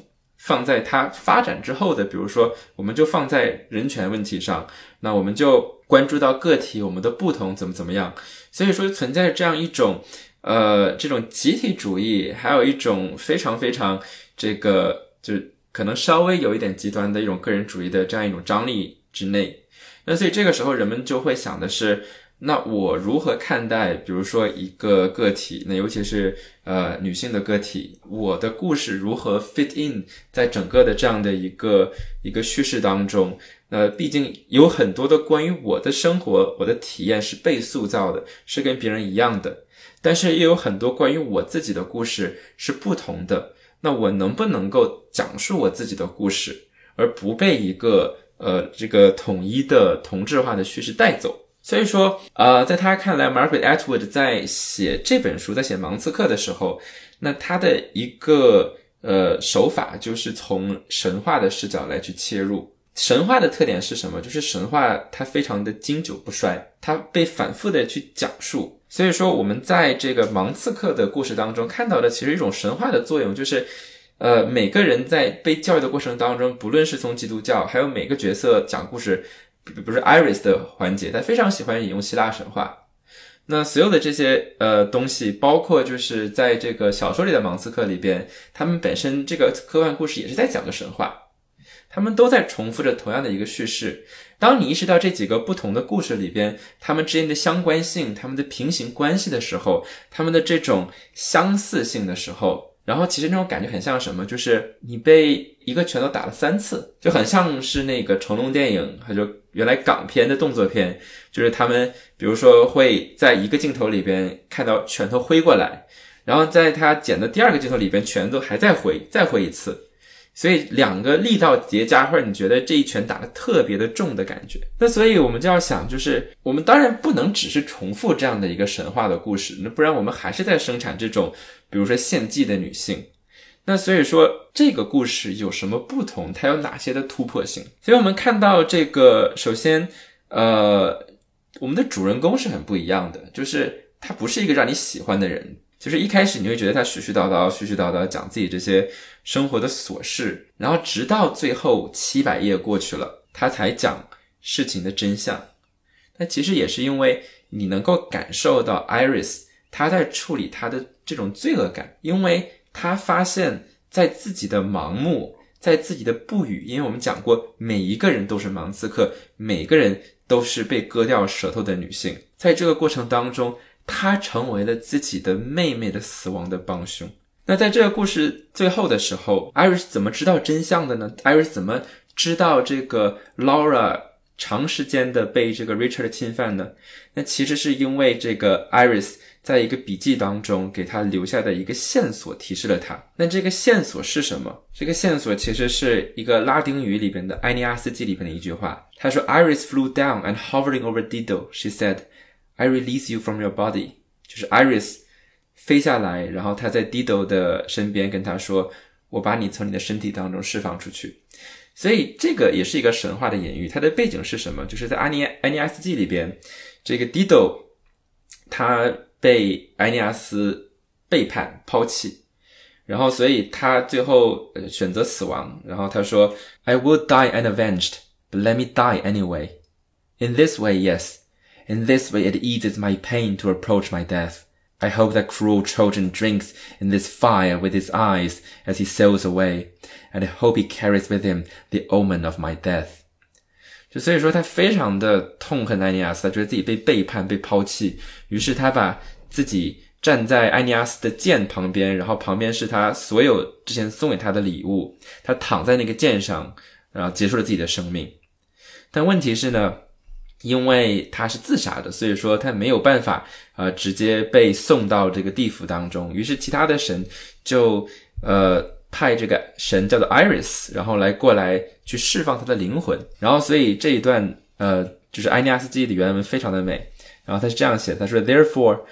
放在它发展之后的，比如说，我们就放在人权问题上，那我们就关注到个体我们的不同怎么怎么样。所以说存在这样一种，呃，这种集体主义，还有一种非常非常这个，就是可能稍微有一点极端的一种个人主义的这样一种张力之内。那所以这个时候人们就会想的是。那我如何看待，比如说一个个体，那尤其是呃女性的个体，我的故事如何 fit in 在整个的这样的一个一个叙事当中？那毕竟有很多的关于我的生活、我的体验是被塑造的，是跟别人一样的，但是也有很多关于我自己的故事是不同的。那我能不能够讲述我自己的故事，而不被一个呃这个统一的同质化的叙事带走？所以说，呃，在他看来，Margaret Atwood 在写这本书，在写《盲刺客》的时候，那他的一个呃手法就是从神话的视角来去切入。神话的特点是什么？就是神话它非常的经久不衰，它被反复的去讲述。所以说，我们在这个盲刺客的故事当中看到的，其实一种神话的作用，就是呃，每个人在被教育的过程当中，不论是从基督教，还有每个角色讲故事。不是 Iris 的环节，他非常喜欢引用希腊神话。那所有的这些呃东西，包括就是在这个小说里的芒刺客里边，他们本身这个科幻故事也是在讲个神话，他们都在重复着同样的一个叙事。当你意识到这几个不同的故事里边，他们之间的相关性、他们的平行关系的时候，他们的这种相似性的时候。然后其实那种感觉很像什么？就是你被一个拳头打了三次，就很像是那个成龙电影，他就原来港片的动作片，就是他们比如说会在一个镜头里边看到拳头挥过来，然后在他剪的第二个镜头里边，拳头还在挥，再挥一次。所以两个力道叠加，或者你觉得这一拳打的特别的重的感觉，那所以我们就要想，就是我们当然不能只是重复这样的一个神话的故事，那不然我们还是在生产这种，比如说献祭的女性。那所以说这个故事有什么不同？它有哪些的突破性？所以我们看到这个，首先，呃，我们的主人公是很不一样的，就是他不是一个让你喜欢的人。就是一开始你会觉得他絮絮叨叨、絮絮叨叨讲自己这些生活的琐事，然后直到最后七百页过去了，他才讲事情的真相。那其实也是因为你能够感受到 Iris 他在处理他的这种罪恶感，因为他发现，在自己的盲目，在自己的不语，因为我们讲过，每一个人都是盲刺客，每个人都是被割掉舌头的女性，在这个过程当中。他成为了自己的妹妹的死亡的帮凶。那在这个故事最后的时候，Iris 怎么知道真相的呢？Iris 怎么知道这个 Laura 长时间的被这个 Richard 侵犯呢？那其实是因为这个 Iris 在一个笔记当中给他留下的一个线索提示了他。那这个线索是什么？这个线索其实是一个拉丁语里边的《埃尼阿斯纪》里边的一句话。他说：“Iris flew down and hovering over Dido, she said。” I release you from your body，就是 Iris 飞下来，然后他在 Dido 的身边跟他说：“我把你从你的身体当中释放出去。”所以这个也是一个神话的隐喻。它的背景是什么？就是在《阿尼埃尼阿斯记》里边，这个 Dido 他被埃尼阿斯背叛抛弃，然后所以他最后呃选择死亡。然后他说：“I will die unavenged, but let me die anyway. In this way, yes.” In this way it eases my pain to approach my death. I hope that cruel Trojan drinks in this fire with his eyes as he sails away, and I hope he carries with him the omen of my death. 就所以说他非常的痛恨埃尼阿斯，他觉得自己被背叛、被抛弃，于是他把自己站在埃尼阿斯的剑旁边，然后旁边是他所有之前送给他的礼物，他躺在那个剑上，然后结束了自己的生命。但问题是呢，因为他是自杀的，所以说他没有办法呃直接被送到这个地府当中，于是其他的神就呃。派这个神叫做 Iris，然后来过来去释放他的灵魂，然后所以这一段呃就是埃尼阿斯记的原文非常的美，然后他是这样写，他说，Therefore,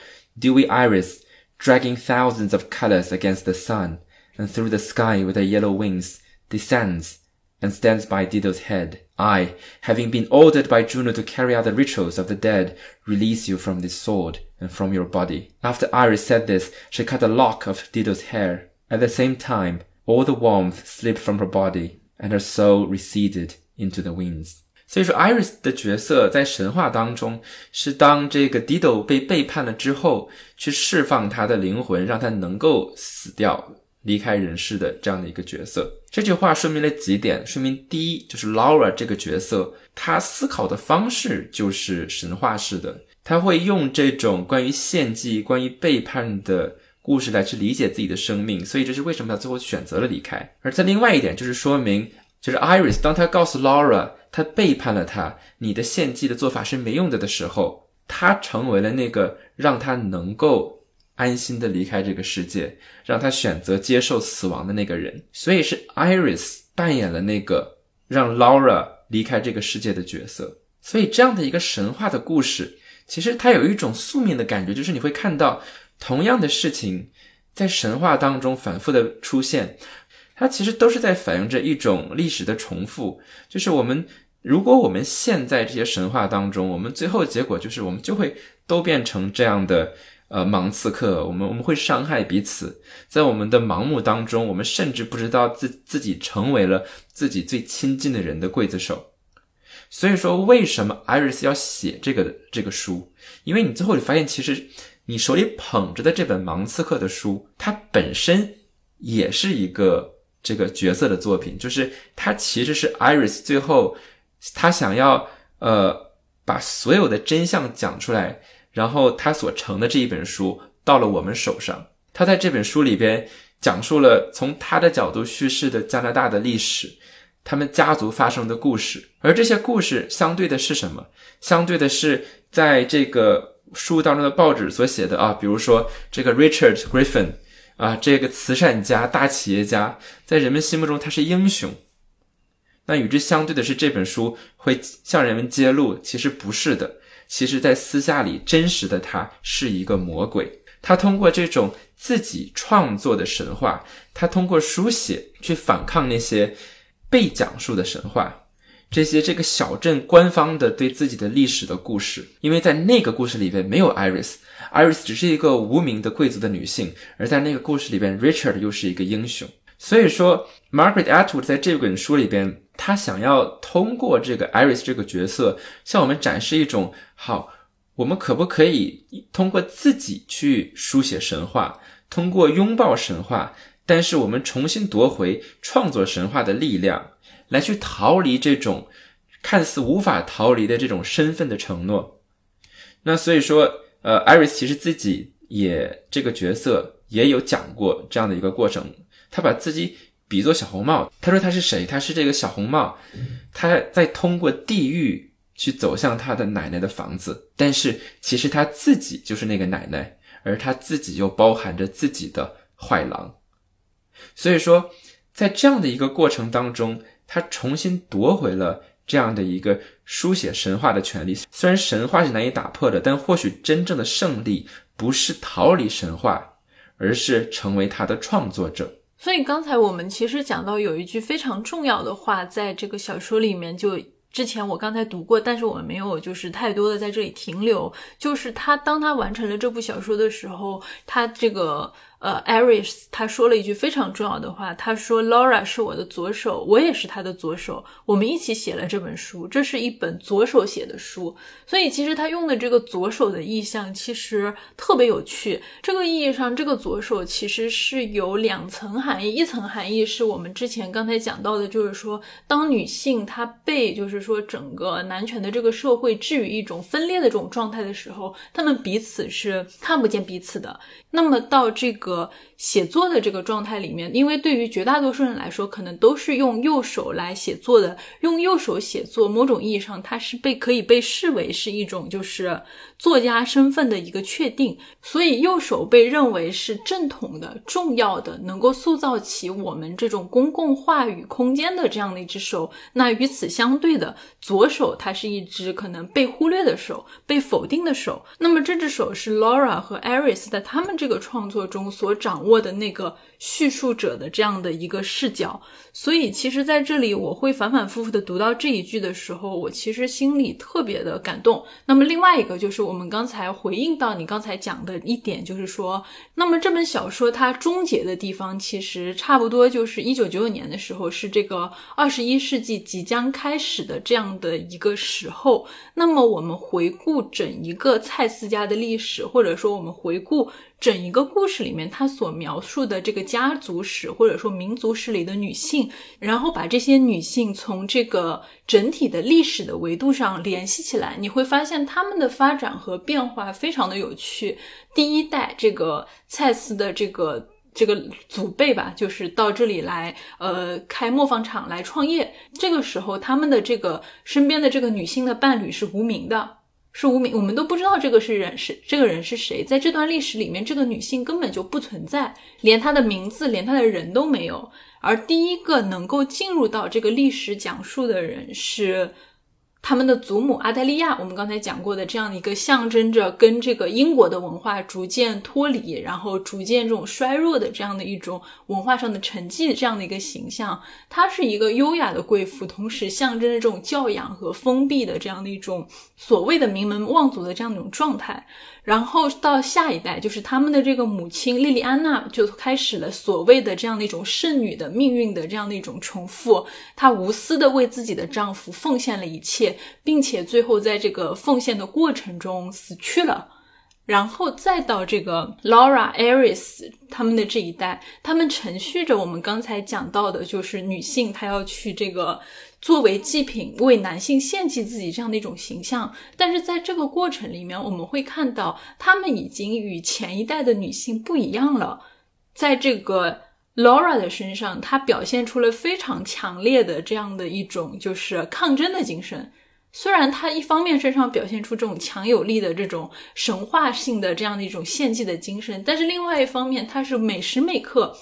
do we Iris, dragging thousands of colors against the sun and through the sky with her yellow wings, descends and stands by Dido's head. I, having been ordered by Juno to carry out the rituals of the dead, release you from this sword and from your body. After Iris said this, she cut a lock of Dido's hair. At the same time, All the warmth slipped from her body, and her soul receded into the winds. 所以说，Iris 的角色在神话当中是当这个 Dido 被背叛了之后，去释放他的灵魂，让他能够死掉、 离开人世的这样的一个角色。这句话说明了几点：说明第一，就是 Laura 这个角色，他思考的方式就是神话式的，他会用这种关于献祭、关于背叛的。故事来去理解自己的生命，所以这是为什么他最后选择了离开。而在另外一点，就是说明，就是 Iris 当他告诉 Laura 他背叛了他，你的献祭的做法是没用的的时候，他成为了那个让他能够安心的离开这个世界，让他选择接受死亡的那个人。所以是 Iris 扮演了那个让 Laura 离开这个世界的角色。所以这样的一个神话的故事，其实它有一种宿命的感觉，就是你会看到。同样的事情，在神话当中反复的出现，它其实都是在反映着一种历史的重复。就是我们，如果我们现在这些神话当中，我们最后结果就是我们就会都变成这样的呃盲刺客，我们我们会伤害彼此，在我们的盲目当中，我们甚至不知道自自己成为了自己最亲近的人的刽子手。所以说，为什么 Iris 要写这个这个书？因为你最后你发现，其实。你手里捧着的这本盲刺客的书，它本身也是一个这个角色的作品，就是它其实是 Iris 最后他想要呃把所有的真相讲出来，然后他所成的这一本书到了我们手上。他在这本书里边讲述了从他的角度叙事的加拿大的历史，他们家族发生的故事，而这些故事相对的是什么？相对的是在这个。书当中的报纸所写的啊，比如说这个 Richard Griffin 啊，这个慈善家、大企业家，在人们心目中他是英雄。那与之相对的是，这本书会向人们揭露，其实不是的。其实，在私下里，真实的他是一个魔鬼。他通过这种自己创作的神话，他通过书写去反抗那些被讲述的神话。这些这个小镇官方的对自己的历史的故事，因为在那个故事里边没有 Iris，Iris 只是一个无名的贵族的女性，而在那个故事里边，Richard 又是一个英雄。所以说，Margaret Atwood 在这本书里边，她想要通过这个 Iris 这个角色，向我们展示一种好，我们可不可以通过自己去书写神话，通过拥抱神话，但是我们重新夺回创作神话的力量。来去逃离这种看似无法逃离的这种身份的承诺，那所以说，呃，艾瑞斯其实自己也这个角色也有讲过这样的一个过程，他把自己比作小红帽，他说他是谁？他是这个小红帽，他在通过地狱去走向他的奶奶的房子，但是其实他自己就是那个奶奶，而他自己又包含着自己的坏狼，所以说，在这样的一个过程当中。他重新夺回了这样的一个书写神话的权利。虽然神话是难以打破的，但或许真正的胜利不是逃离神话，而是成为他的创作者。所以刚才我们其实讲到有一句非常重要的话，在这个小说里面，就之前我刚才读过，但是我们没有就是太多的在这里停留。就是他当他完成了这部小说的时候，他这个。呃，Aris 他说了一句非常重要的话，他说：“Laura 是我的左手，我也是他的左手，我们一起写了这本书，这是一本左手写的书。”所以其实他用的这个左手的意象其实特别有趣。这个意义上，这个左手其实是有两层含义，一层含义是我们之前刚才讲到的，就是说当女性她被就是说整个男权的这个社会置于一种分裂的这种状态的时候，他们彼此是看不见彼此的。那么到这个。个写作的这个状态里面，因为对于绝大多数人来说，可能都是用右手来写作的。用右手写作，某种意义上，它是被可以被视为是一种就是作家身份的一个确定。所以，右手被认为是正统的、重要的，能够塑造起我们这种公共话语空间的这样的一只手。那与此相对的，左手它是一只可能被忽略的手、被否定的手。那么，这只手是 Laura 和 Aris 在他们这个创作中所掌握的那个。叙述者的这样的一个视角，所以其实在这里我会反反复复的读到这一句的时候，我其实心里特别的感动。那么另外一个就是我们刚才回应到你刚才讲的一点，就是说，那么这本小说它终结的地方，其实差不多就是一九九九年的时候，是这个二十一世纪即将开始的这样的一个时候。那么我们回顾整一个蔡司家的历史，或者说我们回顾。整一个故事里面，他所描述的这个家族史或者说民族史里的女性，然后把这些女性从这个整体的历史的维度上联系起来，你会发现她们的发展和变化非常的有趣。第一代这个蔡司的这个这个祖辈吧，就是到这里来，呃，开磨坊厂来创业。这个时候，他们的这个身边的这个女性的伴侣是无名的。是无名，我们都不知道这个是人是这个人是谁，在这段历史里面，这个女性根本就不存在，连她的名字，连她的人都没有。而第一个能够进入到这个历史讲述的人是。他们的祖母阿黛利亚，我们刚才讲过的这样的一个象征着跟这个英国的文化逐渐脱离，然后逐渐这种衰弱的这样的一种文化上的沉寂这样的一个形象，她是一个优雅的贵妇，同时象征着这种教养和封闭的这样的一种所谓的名门望族的这样一种状态。然后到下一代，就是他们的这个母亲莉莉安娜，就开始了所谓的这样的一种圣女的命运的这样的一种重复。她无私的为自己的丈夫奉献了一切，并且最后在这个奉献的过程中死去了。然后再到这个 Laura Aris 他们的这一代，他们承续着我们刚才讲到的，就是女性她要去这个。作为祭品为男性献祭自己这样的一种形象，但是在这个过程里面，我们会看到他们已经与前一代的女性不一样了。在这个 Laura 的身上，她表现出了非常强烈的这样的一种就是抗争的精神。虽然她一方面身上表现出这种强有力的这种神话性的这样的一种献祭的精神，但是另外一方面，她是每时每刻。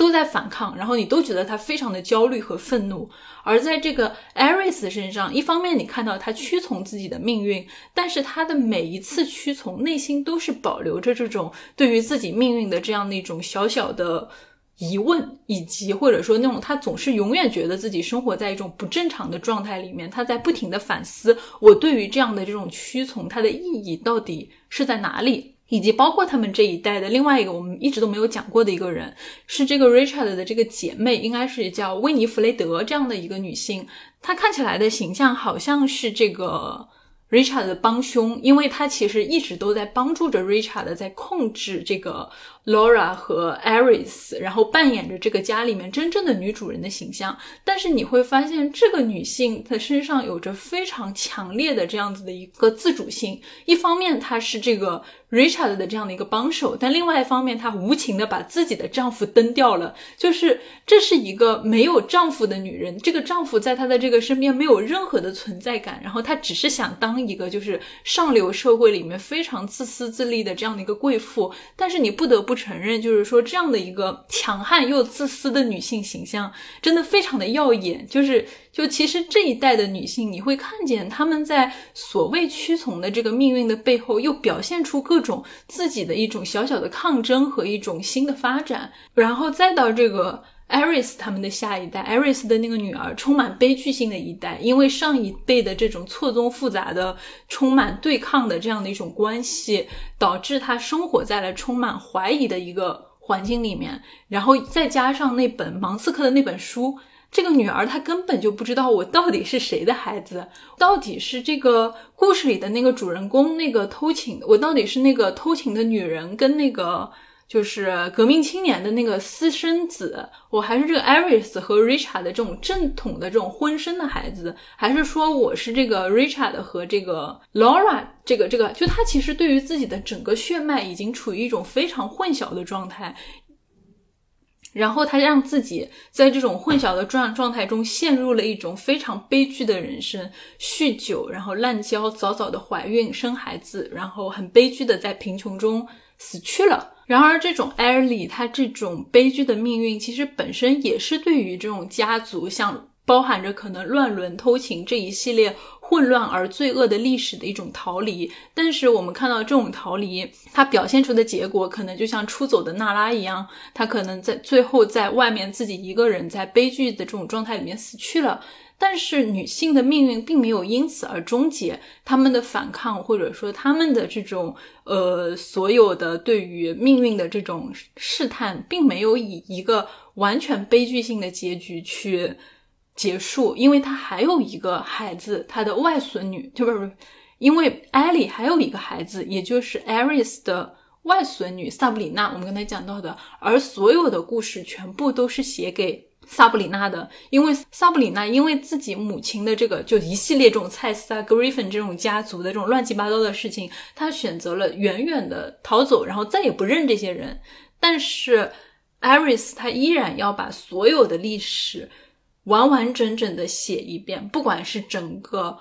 都在反抗，然后你都觉得他非常的焦虑和愤怒。而在这个艾瑞斯身上，一方面你看到他屈从自己的命运，但是他的每一次屈从，内心都是保留着这种对于自己命运的这样的一种小小的疑问，以及或者说那种他总是永远觉得自己生活在一种不正常的状态里面。他在不停的反思，我对于这样的这种屈从，它的意义到底是在哪里？以及包括他们这一代的另外一个我们一直都没有讲过的一个人，是这个 Richard 的这个姐妹，应该是叫威尼弗雷德这样的一个女性。她看起来的形象好像是这个 Richard 的帮凶，因为她其实一直都在帮助着 Richard 在控制这个 Laura 和 Aris，然后扮演着这个家里面真正的女主人的形象。但是你会发现，这个女性她身上有着非常强烈的这样子的一个自主性，一方面她是这个。Richard 的这样的一个帮手，但另外一方面，她无情的把自己的丈夫蹬掉了。就是这是一个没有丈夫的女人，这个丈夫在她的这个身边没有任何的存在感，然后她只是想当一个就是上流社会里面非常自私自利的这样的一个贵妇。但是你不得不不承认，就是说这样的一个强悍又自私的女性形象，真的非常的耀眼。就是。就其实这一代的女性，你会看见她们在所谓屈从的这个命运的背后，又表现出各种自己的一种小小的抗争和一种新的发展。然后再到这个艾瑞斯他们的下一代，艾瑞斯的那个女儿，充满悲剧性的一代，因为上一辈的这种错综复杂的、充满对抗的这样的一种关系，导致她生活在了充满怀疑的一个。环境里面，然后再加上那本芒刺客的那本书，这个女儿她根本就不知道我到底是谁的孩子，到底是这个故事里的那个主人公那个偷情，我到底是那个偷情的女人跟那个。就是革命青年的那个私生子，我还是这个 Aris 和 Richard 的这种正统的这种婚生的孩子，还是说我是这个 Richard 和这个 Laura 这个这个？就他其实对于自己的整个血脉已经处于一种非常混淆的状态，然后他让自己在这种混淆的状状态中陷入了一种非常悲剧的人生：酗酒，然后滥交，早早的怀孕生孩子，然后很悲剧的在贫穷中死去了。然而，这种艾莉她这种悲剧的命运，其实本身也是对于这种家族，像包含着可能乱伦、偷情这一系列混乱而罪恶的历史的一种逃离。但是，我们看到这种逃离，它表现出的结果，可能就像出走的娜拉一样，她可能在最后在外面自己一个人在悲剧的这种状态里面死去了。但是女性的命运并没有因此而终结，他们的反抗或者说他们的这种呃所有的对于命运的这种试探，并没有以一个完全悲剧性的结局去结束，因为他还有一个孩子，他的外孙女，就不是因为艾莉还有一个孩子，也就是艾瑞斯的外孙女萨布里娜，我们刚才讲到的，而所有的故事全部都是写给。萨布里娜的，因为萨布里娜因为自己母亲的这个就一系列这种蔡斯啊、Griffin 这种家族的这种乱七八糟的事情，她选择了远远的逃走，然后再也不认这些人。但是艾瑞斯他依然要把所有的历史完完整整的写一遍，不管是整个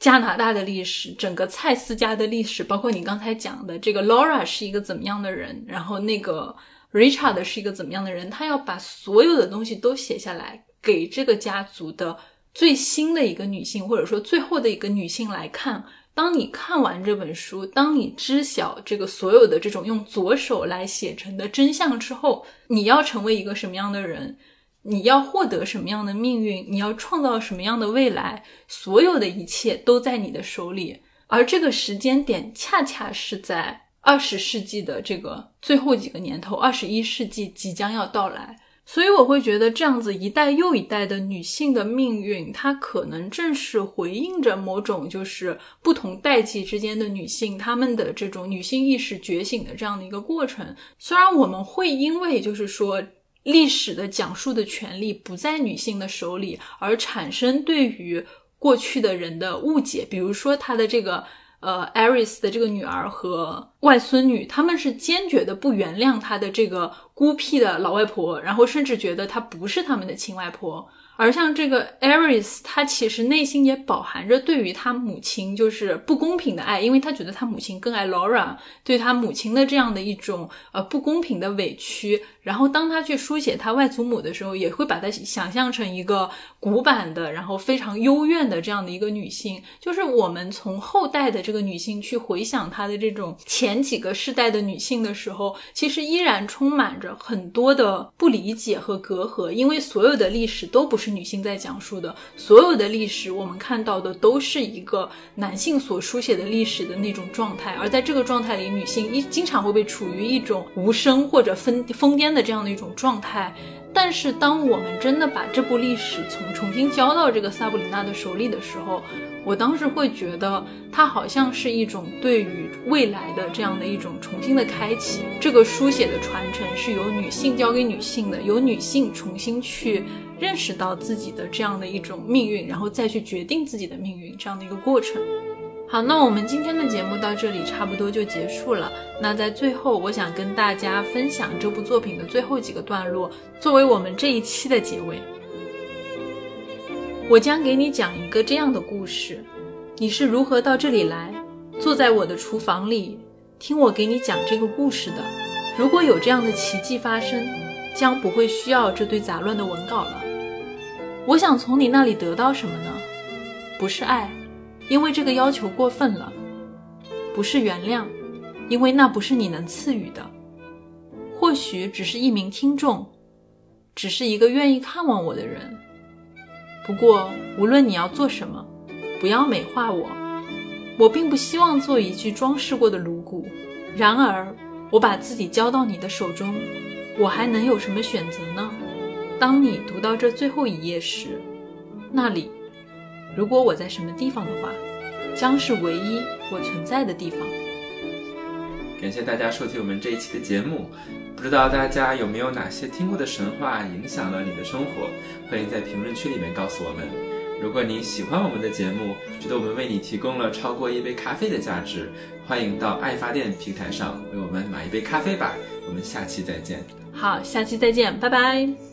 加拿大的历史，整个蔡斯家的历史，包括你刚才讲的这个 Laura 是一个怎么样的人，然后那个。Richard 是一个怎么样的人？他要把所有的东西都写下来，给这个家族的最新的一个女性，或者说最后的一个女性来看。当你看完这本书，当你知晓这个所有的这种用左手来写成的真相之后，你要成为一个什么样的人？你要获得什么样的命运？你要创造什么样的未来？所有的一切都在你的手里，而这个时间点恰恰是在。二十世纪的这个最后几个年头，二十一世纪即将要到来，所以我会觉得这样子一代又一代的女性的命运，它可能正是回应着某种就是不同代际之间的女性她们的这种女性意识觉醒的这样的一个过程。虽然我们会因为就是说历史的讲述的权利不在女性的手里，而产生对于过去的人的误解，比如说她的这个。呃，艾瑞斯的这个女儿和外孙女，他们是坚决的不原谅她的这个孤僻的老外婆，然后甚至觉得她不是他们的亲外婆。而像这个艾瑞斯，他其实内心也饱含着对于他母亲就是不公平的爱，因为他觉得他母亲更爱 Laura，对他母亲的这样的一种呃不公平的委屈。然后当他去书写他外祖母的时候，也会把他想象成一个古板的，然后非常幽怨的这样的一个女性。就是我们从后代的这个女性去回想她的这种前几个世代的女性的时候，其实依然充满着很多的不理解和隔阂，因为所有的历史都不是。女性在讲述的所有的历史，我们看到的都是一个男性所书写的历史的那种状态，而在这个状态里，女性一经常会被处于一种无声或者疯疯癫的这样的一种状态。但是，当我们真的把这部历史从重新交到这个萨布里娜的手里的时候，我当时会觉得，它好像是一种对于未来的这样的一种重新的开启。这个书写的传承是由女性交给女性的，由女性重新去认识到自己的这样的一种命运，然后再去决定自己的命运这样的一个过程。好，那我们今天的节目到这里差不多就结束了。那在最后，我想跟大家分享这部作品的最后几个段落，作为我们这一期的结尾。我将给你讲一个这样的故事：你是如何到这里来，坐在我的厨房里，听我给你讲这个故事的？如果有这样的奇迹发生，将不会需要这堆杂乱的文稿了。我想从你那里得到什么呢？不是爱。因为这个要求过分了，不是原谅，因为那不是你能赐予的。或许只是一名听众，只是一个愿意看望我的人。不过，无论你要做什么，不要美化我。我并不希望做一具装饰过的颅骨。然而，我把自己交到你的手中，我还能有什么选择呢？当你读到这最后一页时，那里，如果我在什么地方的话，将是唯一我存在的地方。感谢大家收听我们这一期的节目。不知道大家有没有哪些听过的神话影响了你的生活？欢迎在评论区里面告诉我们。如果你喜欢我们的节目，觉得我们为你提供了超过一杯咖啡的价值，欢迎到爱发电平台上为我们买一杯咖啡吧。我们下期再见。好，下期再见，拜拜。